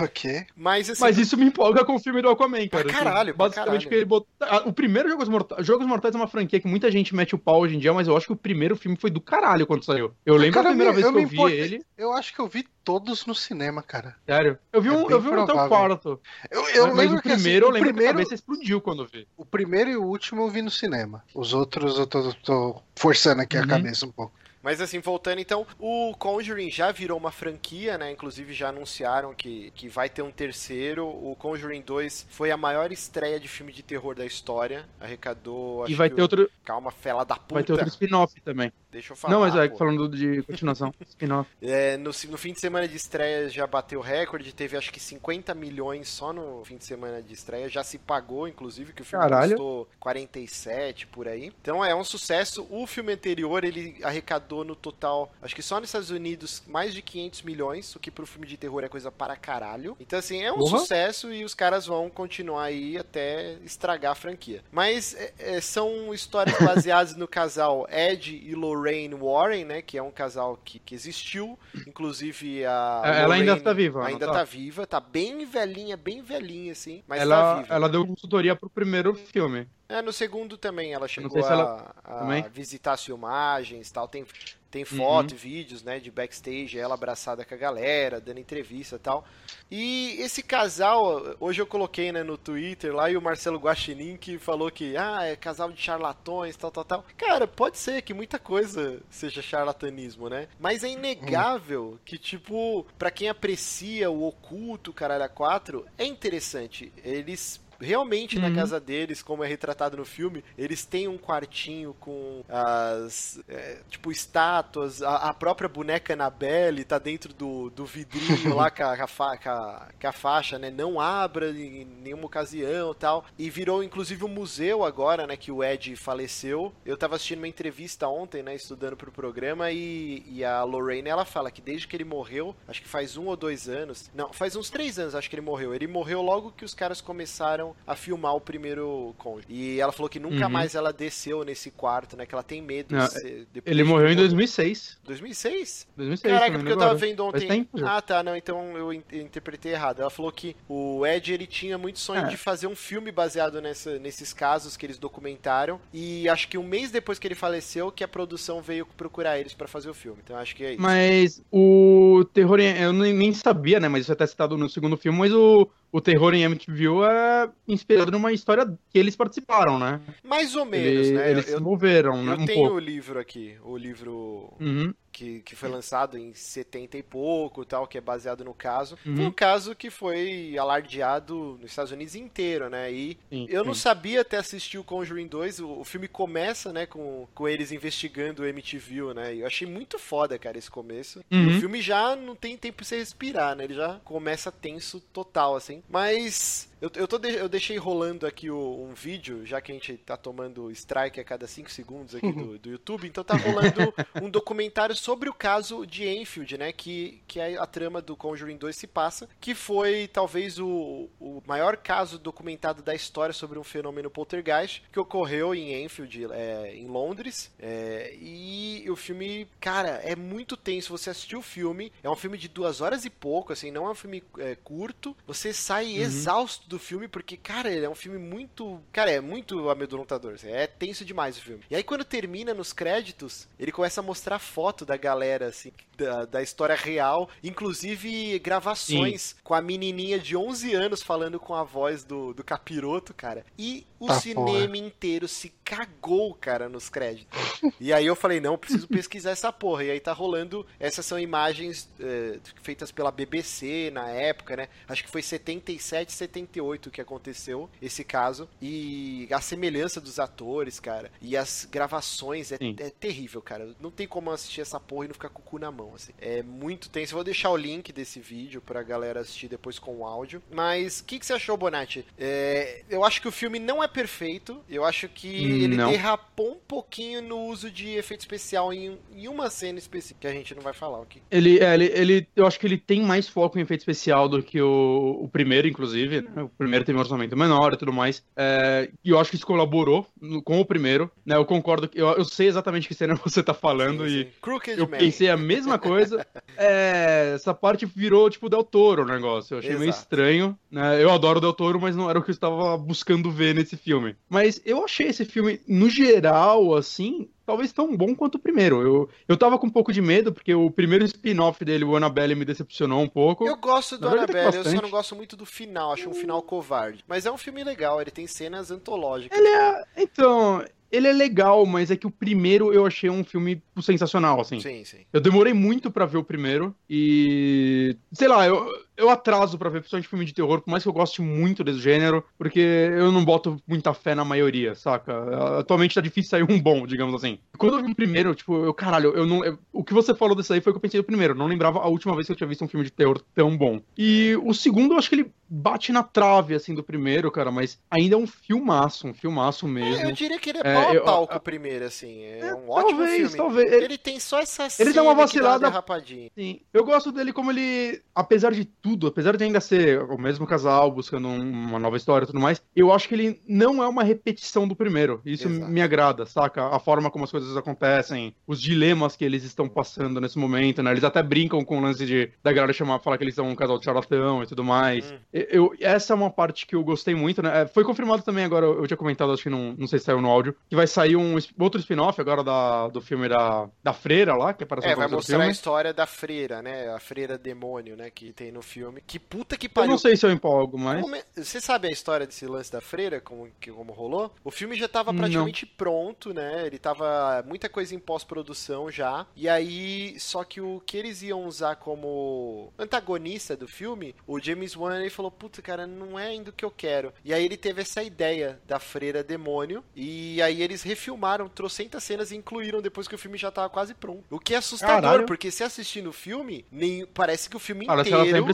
Ok. Mas assim, Mas isso me empolga com o filme do Aquaman, cara. Pra caralho, pra Basicamente, caralho. porque ele botou... O primeiro Jogos Mortais... Jogos Mortais é uma franquia que muita gente mete o pau hoje em dia, mas eu acho que o primeiro filme foi do caralho quando saiu. Eu lembro Cara, a primeira eu vez me- que eu eu me vi importei. ele. Eu acho que eu vi todos no cinema, cara. Sério. Eu vi É um, eu vi um até o quarto. Eu, eu mas lembro o que assim, primeiro, eu o lembro que a primeiro, cabeça explodiu quando eu vi. o primeiro e o último eu vi no cinema. Os outros eu tô, tô forçando aqui a Uhum. cabeça um pouco. Mas assim, voltando então, o Conjuring já virou uma franquia, né? Inclusive já anunciaram que, que vai ter um terceiro. O Conjuring 2 foi a maior estreia de filme de terror da história. Arrecadou. E vai ter o... outro. Calma, fela da puta. Vai ter outro spin-off também. Deixa eu falar. Não, mas é, falando de continuação, spin-off. É, no, no fim de semana de estreia já bateu recorde, teve acho que 50 milhões só no fim de semana de estreia, já se pagou, inclusive, que o filme Caralho. custou 47 por aí. Então é um sucesso. O filme anterior ele arrecadou no total, acho que só nos Estados Unidos, mais de 500 milhões, o que pro filme de terror é coisa para caralho. Então, assim, é um Porra. sucesso e os caras vão continuar aí até estragar a franquia. Mas é, é, são histórias baseadas no casal Ed e Lorraine Warren, né? Que é um casal que, que existiu. Inclusive a. É, ela ainda Lorraine tá viva, não Ainda tá? tá viva, tá bem velhinha, bem velhinha, assim. Mas tá ela, viva. ela deu consultoria pro primeiro filme. É, no segundo também ela chegou se a, ela- a visitar as filmagens tal. Tem. Tem foto e vídeos, né, de backstage, ela abraçada com a galera, dando entrevista e tal. E esse casal, hoje eu coloquei, né, no Twitter lá, e o Marcelo Guaxinim que falou que, ah, é casal de charlatões, tal, tal, tal. Cara, pode ser que muita coisa seja charlatanismo, né? Mas é inegável que, tipo, pra quem aprecia o oculto, caralho, a 4, é interessante. Eles realmente na Uhum. casa deles, como é retratado no filme, eles têm um quartinho com as é, tipo estátuas, a, a própria boneca Annabelle tá dentro do, do vidrinho lá com a, com a- com a faixa, né? Não abra em nenhuma ocasião tal. E virou inclusive um museu agora, né? Que o Ed faleceu. Eu tava assistindo uma entrevista ontem, né? Estudando pro programa e, e a Lorraine ela fala que desde que ele morreu, acho que faz um ou dois anos, não, faz uns três anos acho que ele morreu. Ele morreu logo que os caras começaram a filmar o primeiro Conde. E ela falou que nunca Uhum. mais ela desceu nesse quarto, né? Que ela tem medo Não, de ser, depois Ele morreu em morrer. 2006. 2006? 2006 Caraca, porque eu tava agora. vendo ontem. tempo. Ah, tá, não, então eu in- interpretei errado. Ela falou que o Ed ele tinha muito sonho É. de fazer um filme baseado nessa, nesses casos que eles documentaram. E acho que um mês depois que ele faleceu, que a produção veio procurar eles pra fazer o filme. Então acho que é isso. Mas o terror. Eu nem nem sabia, né? Mas isso é até citado no segundo filme, mas o, o terror em Amityville é inspirado numa história que eles participaram, né? Mais ou menos, né? Eles se eu envolveram, né? eu Um tenho pouco. o livro aqui, o livro Uhum. Que, que foi lançado em 70 e pouco, tal, que é baseado no caso. Foi Uhum. um caso que foi alardeado nos Estados Unidos inteiro, né? E Sim, eu não sim. sabia até assistir o Conjuring 2, o, o filme começa, né, com, com eles investigando o MTV, né? E eu achei muito foda, cara, esse começo. E Uhum. o filme já não tem tempo pra você respirar, né? Ele já começa tenso total, assim. Mas eu, eu, tô de- eu deixei rolando aqui o- um vídeo, já que a gente tá tomando strike a cada 5 segundos aqui do, do YouTube, então tá rolando um documentário sobre o caso de Enfield, né? Que, que a, a trama do Conjuring 2 se passa, que foi talvez o, o maior caso documentado da história sobre um fenômeno poltergeist que ocorreu em Enfield, é, em Londres. É, e o filme, cara, é muito tenso. Você assistiu o filme, é um filme de duas horas e pouco, assim, não é um filme é, curto. Você sai exausto do filme porque, cara, ele é um filme muito. Cara, é muito amedrontador. assim, É tenso demais o filme. E aí, quando termina nos créditos, ele começa a mostrar foto da galera, assim, da, da história real, inclusive gravações com a menininha de 11 anos falando com a voz do, do capiroto, cara. E o Tá cinema inteiro se cagou, cara, nos créditos. E aí eu falei, não, preciso pesquisar essa porra. E aí tá rolando, essas são imagens eh, feitas pela BBC na época, né? Acho que foi 77, 78 que aconteceu esse caso. E a semelhança dos atores, cara, e as gravações é, Sim. é terrível, cara. Não tem como assistir essa porra e não ficar com o cu na mão, assim. É muito tenso. Eu vou deixar o link desse vídeo pra galera assistir depois com o áudio. Mas o que, que você achou, Bonatti? É, eu acho que o filme não é perfeito. Eu acho que ele Não. derrapou um pouquinho no uso de efeito especial em, em uma cena específica, que a gente não vai falar aqui. Ele, é, ele, ele, eu acho que ele tem mais foco em efeito especial do que o, o primeiro, inclusive. né? O primeiro teve um orçamento menor e tudo mais. É, e eu acho que isso colaborou com o primeiro. Né? Eu concordo, eu, eu sei exatamente que cena você tá falando Sim, e sim. Crooked eu Man. pensei a mesma coisa. É, essa parte virou tipo Del Toro o negócio. Eu achei meio Exato. estranho. Né? Eu adoro Del Toro, mas não era o que eu estava buscando ver nesse filme. Mas eu achei esse filme, no geral, assim, talvez tão bom quanto o primeiro. Eu, eu tava com um pouco de medo, porque o primeiro spin-off dele, o Annabelle, me decepcionou um pouco. Eu gosto do Annabelle, eu só não gosto muito do final, acho um final covarde. Mas é um filme legal, ele tem cenas antológicas. Ele é. Então, ele é legal, mas é que o primeiro eu achei um filme sensacional, assim. Sim, sim. Eu demorei muito para ver o primeiro e. Sei lá, eu, eu atraso para ver, principalmente filme de terror, por mais que eu goste muito desse gênero, porque eu não boto muita fé na maioria, saca? Atualmente tá difícil sair um bom, digamos assim. Quando eu vi o primeiro, tipo, eu, caralho, eu não. Eu, o que você falou desse aí foi o que eu pensei do primeiro. Eu não lembrava a última vez que eu tinha visto um filme de terror tão bom. E o segundo, eu acho que ele bate na trave, assim, do primeiro, cara, mas ainda é um filmaço, um filmaço mesmo. É, eu diria que ele é, é pau a pau com o primeiro, assim. É, é um ótimo talvez, filme. Talvez. Ele tem só essa Ele dá uma vacilada. rapadinha. Sim. Eu gosto dele como ele, apesar de tudo, apesar de ainda ser o mesmo casal buscando uma nova história e tudo mais, eu acho que ele não é uma repetição do primeiro. Isso Exato. me agrada, saca? A forma como as coisas acontecem, os dilemas que eles estão passando nesse momento, né? Eles até brincam com o lance de da galera chamar, falar que eles são um casal de charlatão e tudo mais. Hum. Eu, essa é uma parte que eu gostei muito, né? É, foi confirmado também agora, eu tinha comentado, acho que não, não sei se saiu no áudio, que vai sair um outro spin-off agora da, do filme da, da Freira lá, que apareceu É, vai mostrar a história da Freira, né? A Freira demônio, né? Que tem no filme. Que puta que pariu. Eu não sei se eu empolgo, mas. Você sabe a história desse lance da Freira, como, que, como rolou? O filme já tava praticamente não. pronto, né? Ele tava muita coisa em pós-produção já. E aí, só que o que eles iam usar como antagonista do filme, o James Wan ele falou: Puta, cara, não é ainda o que eu quero. E aí ele teve essa ideia da freira demônio. E aí eles refilmaram trocentas cenas e incluíram depois que o filme já tava quase pronto. O que é assustador, Caralho. porque se assistindo o filme, nem, parece que o filme inteiro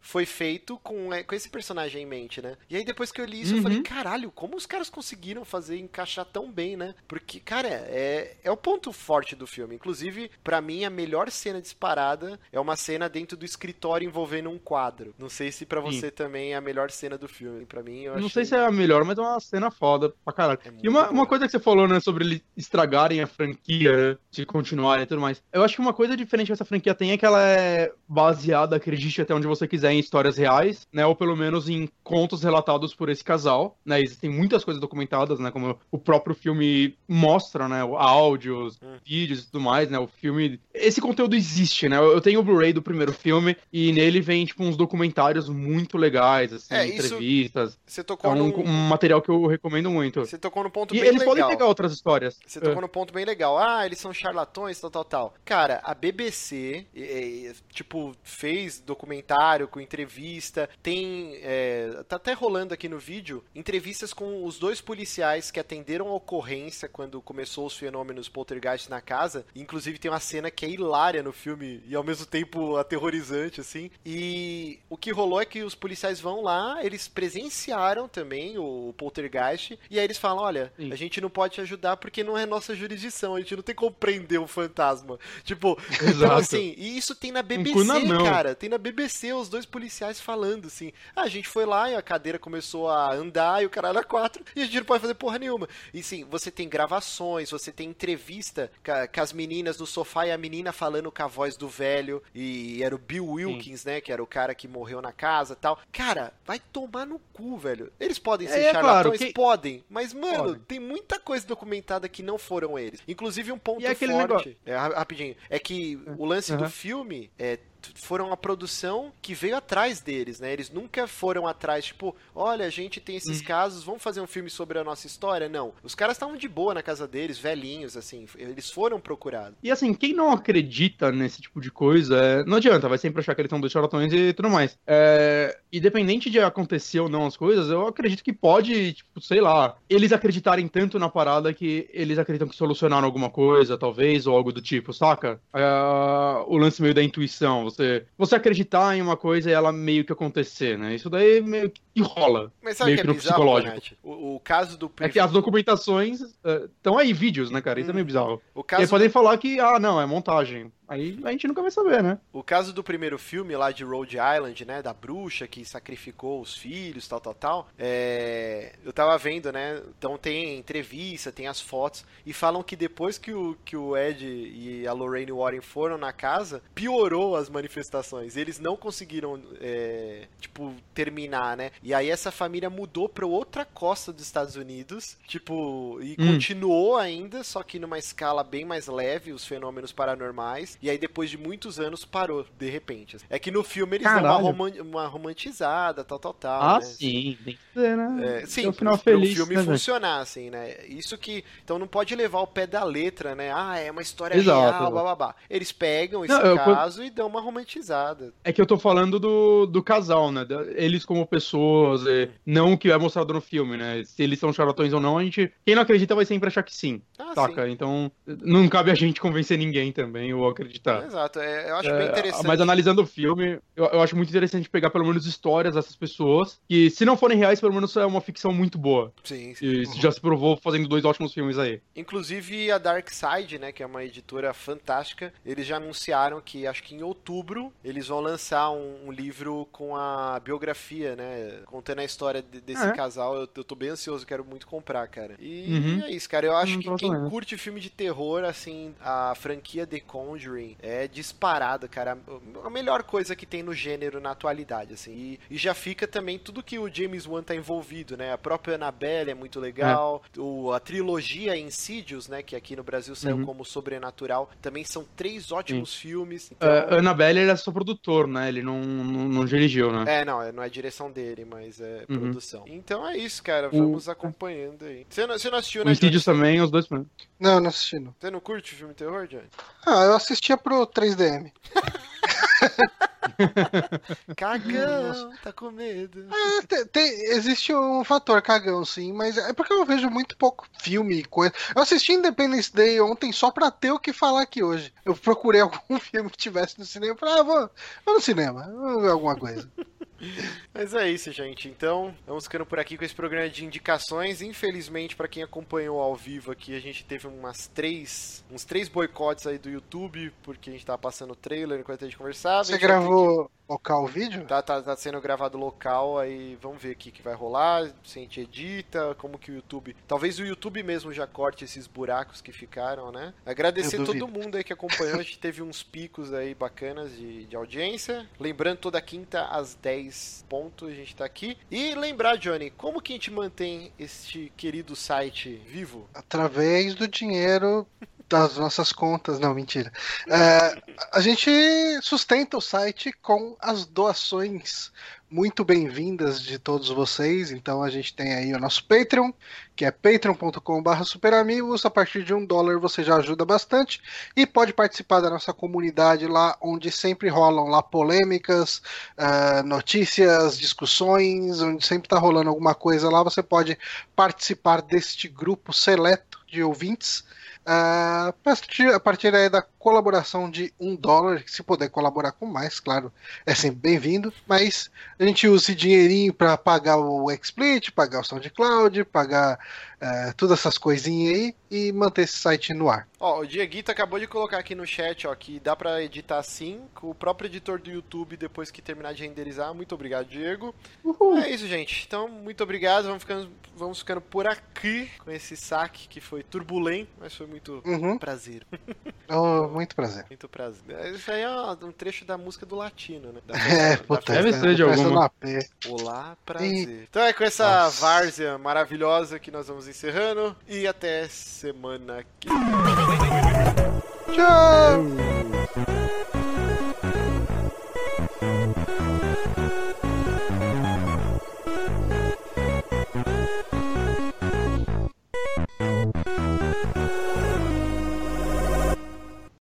foi feito com, é, com esse personagem em mente, né? E aí depois que eu li isso, uhum. eu falei, caralho, como os caras conseguiram fazer encaixar tão bem, né? Porque, cara, é, é o ponto forte do filme. Inclusive, para mim, a melhor cena disparada é uma cena dentro do escritório envolvendo um quadro. Não sei se para você Sim. também é a melhor cena do filme. Para mim, eu Não sei se é a melhor, mas é uma cena foda pra caralho. É e uma, uma coisa que você falou, né, sobre eles estragarem a franquia, né, de continuar e tudo mais. Eu acho que uma coisa diferente que essa franquia tem é que ela é baseada, acredite até onde você quiser, em histórias reais, né, ou pelo menos em contos relatados por esse casal, né, existem muitas coisas documentadas, né, como o próprio filme mostra, né, áudios, hum. vídeos e tudo mais, né, o filme... Esse conteúdo existe, né, eu tenho o Blu-ray do primeiro filme e nele vem, tipo, uns documentários muito legais, assim, é, entrevistas. Você tocou é um, num... um, material que eu recomendo muito. Você tocou no ponto e bem eles legal. podem pegar outras histórias. Você tocou é. no ponto bem legal. Ah, eles são charlatões, tal, tal, tal. Cara, a BBC, é, tipo, fez documentário com entrevista, tem... É, tá até rolando aqui no vídeo, entrevistas com os dois policiais que atenderam a ocorrência quando começou os fenômenos poltergeist na casa. Inclusive tem uma cena que é hilária no filme e ao mesmo tempo aterrorizante, assim. E o que rolou é que os policiais vão lá, eles presenciaram também o poltergeist, e aí eles falam: olha, Sim. a gente não pode te ajudar porque não é nossa jurisdição, a gente não tem como prender o fantasma. Tipo, então assim, e isso tem na BBC, um cara. Tem na BBC os dois policiais falando assim: ah, a gente foi lá e a cadeira começou a andar e o caralho a quatro, e a gente não pode fazer porra nenhuma. E sim, você tem gravações, você tem entrevista com as meninas no sofá e a menina falando com a voz do velho, e era o Bill Wilkins, Sim. né? Que era o cara que morreu na casa e tal. Cara, vai tomar no cu, velho. Eles podem ser é, charlatões? Claro, que... Podem. Mas, mano, Pode. tem muita coisa documentada que não foram eles. Inclusive, um ponto e forte. Negócio... É, rapidinho. É que o lance uhum. do filme é foram a produção que veio atrás deles, né? Eles nunca foram atrás, tipo, olha, a gente tem esses uhum. casos, vamos fazer um filme sobre a nossa história? Não. Os caras estavam de boa na casa deles, velhinhos, assim, eles foram procurados. E assim, quem não acredita nesse tipo de coisa, é... não adianta, vai sempre achar que eles são dois charlatões e tudo mais. É... Independente de acontecer ou não as coisas, eu acredito que pode, tipo, sei lá, eles acreditarem tanto na parada que eles acreditam que solucionaram alguma coisa, talvez, ou algo do tipo, saca? É... O lance meio da intuição, você, você acreditar em uma coisa e ela meio que acontecer, né? Isso daí meio que rola. Mas sabe meio que, é bizarro, psicológico. O, o, caso do. É que as documentações estão uh, aí, vídeos, né, cara? Isso hum. é meio bizarro. O caso Eles podem falar que, ah, não, é montagem. Aí a gente nunca vai saber, né? O caso do primeiro filme lá de Rhode Island, né? Da bruxa que sacrificou os filhos, tal, tal, tal. É... Eu tava vendo, né? Então tem entrevista, tem as fotos. E falam que depois que o, que o Ed e a Lorraine Warren foram na casa, piorou as manifestações. Eles não conseguiram, é... tipo, terminar, né? E aí essa família mudou pra outra costa dos Estados Unidos. Tipo, e hum. continuou ainda, só que numa escala bem mais leve, os fenômenos paranormais atrás. E aí, depois de muitos anos, parou, de repente. É que no filme eles Caralho. dão uma, roman uma romantizada, tal, tal, tal. Ah, né? sim, tem que ser, né? É, sim, um final feliz, pro filme né, funcionar, assim, né? Isso que. Então não pode levar o pé da letra, né? Ah, é uma história Exato, real, blá, blá, blá. Eles pegam esse não, caso eu... e dão uma romantizada. É que eu tô falando do, do casal, né? Eles como pessoas, é, não o que é mostrado no filme, né? Se eles são charlatões ou não, a gente. Quem não acredita vai sempre achar que sim. Ah, saca? Sim. Então, não cabe a gente convencer ninguém também ou acreditar. Exato, é, eu acho é, bem interessante. Mas analisando o filme, eu, eu, acho muito interessante pegar pelo menos histórias dessas pessoas, que se não forem reais, pelo menos é uma ficção muito boa. Sim, sim. E uhum. já se provou fazendo dois ótimos filmes aí. Inclusive a Dark Side, né, que é uma editora fantástica, eles já anunciaram que acho que em outubro eles vão lançar um, um livro com a biografia, né, contando a história de, desse é. casal. Eu, eu tô bem ansioso, quero muito comprar, cara. E uhum. é isso, cara. Eu acho que quem curte filme de terror, assim, a franquia The Conjuring é disparada, cara. A melhor coisa que tem no gênero na atualidade, assim. E, e já fica também tudo que o James Wan tá envolvido, né? A própria Annabelle é muito legal. É. O, a trilogia Insidious, né? Que aqui no Brasil saiu uhum. como Sobrenatural. Também são três ótimos Sim. filmes. Então... Uh, Annabelle ele é só produtor, né? Ele não, não, não, dirigiu, né? É, não, não é direção dele, mas é uhum. produção. Então é isso, cara. Vamos o... acompanhando aí. Você não, você não assistiu, né? O Insidious também, os dois Não, não assisti, não. Você não curte filme terror, Johnny? Ah, eu assistia pro 3DM. cagão, tá com medo. É, tem, tem, existe um fator cagão, sim, mas é porque eu vejo muito pouco filme e coisa. Eu assisti Independence Day ontem só pra ter o que falar aqui hoje. Eu procurei algum filme que tivesse no cinema falei, ah, vou, vou no cinema, vou ver alguma coisa. Mas é isso, gente. Então, vamos ficando por aqui com esse programa de indicações. Infelizmente, para quem acompanhou ao vivo aqui, a gente teve umas três, uns três boicotes aí do YouTube, porque a gente tava passando o trailer enquanto a gente conversava. Você gravou que... local o vídeo? Tá, tá, tá, sendo gravado local, aí vamos ver o que, que vai rolar, se a gente edita, como que o YouTube. Talvez o YouTube mesmo já corte esses buracos que ficaram, né? Agradecer todo mundo aí que acompanhou. A gente teve uns picos aí bacanas de, de audiência. Lembrando, toda quinta às 10 pontos a gente tá aqui. E lembrar, Johnny, como que a gente mantém este querido site vivo? Através do dinheiro das nossas contas, não, mentira. É, a gente sustenta o site com as doações muito bem-vindas de todos vocês. Então a gente tem aí o nosso Patreon, que é patreon.com.br superamigos. A partir de um dólar você já ajuda bastante e pode participar da nossa comunidade lá, onde sempre rolam lá polêmicas, uh, notícias, discussões, onde sempre está rolando alguma coisa lá. Você pode participar deste grupo seleto de ouvintes Uh, a partir aí da colaboração de um dólar, se puder colaborar com mais, claro, é sempre bem-vindo. Mas a gente usa esse dinheirinho para pagar o XSplit, pagar o SoundCloud, pagar uh, todas essas coisinhas aí e manter esse site no ar. Ó, o Dieguito acabou de colocar aqui no chat, ó, que dá para editar sim, com o próprio editor do YouTube depois que terminar de renderizar. Muito obrigado, Diego. Uhul. É isso, gente. Então, muito obrigado. Vamos ficando, vamos ficando por aqui com esse saque que foi turbulento, mas foi muito uhum. prazer. Oh, muito prazer. Muito prazer. Isso aí é um trecho da música do latino, né? Da é, puta, deve ser de alguma. Olá, prazer. E... Então é com essa Nossa. várzea maravilhosa que nós vamos encerrando e até semana que Tchau!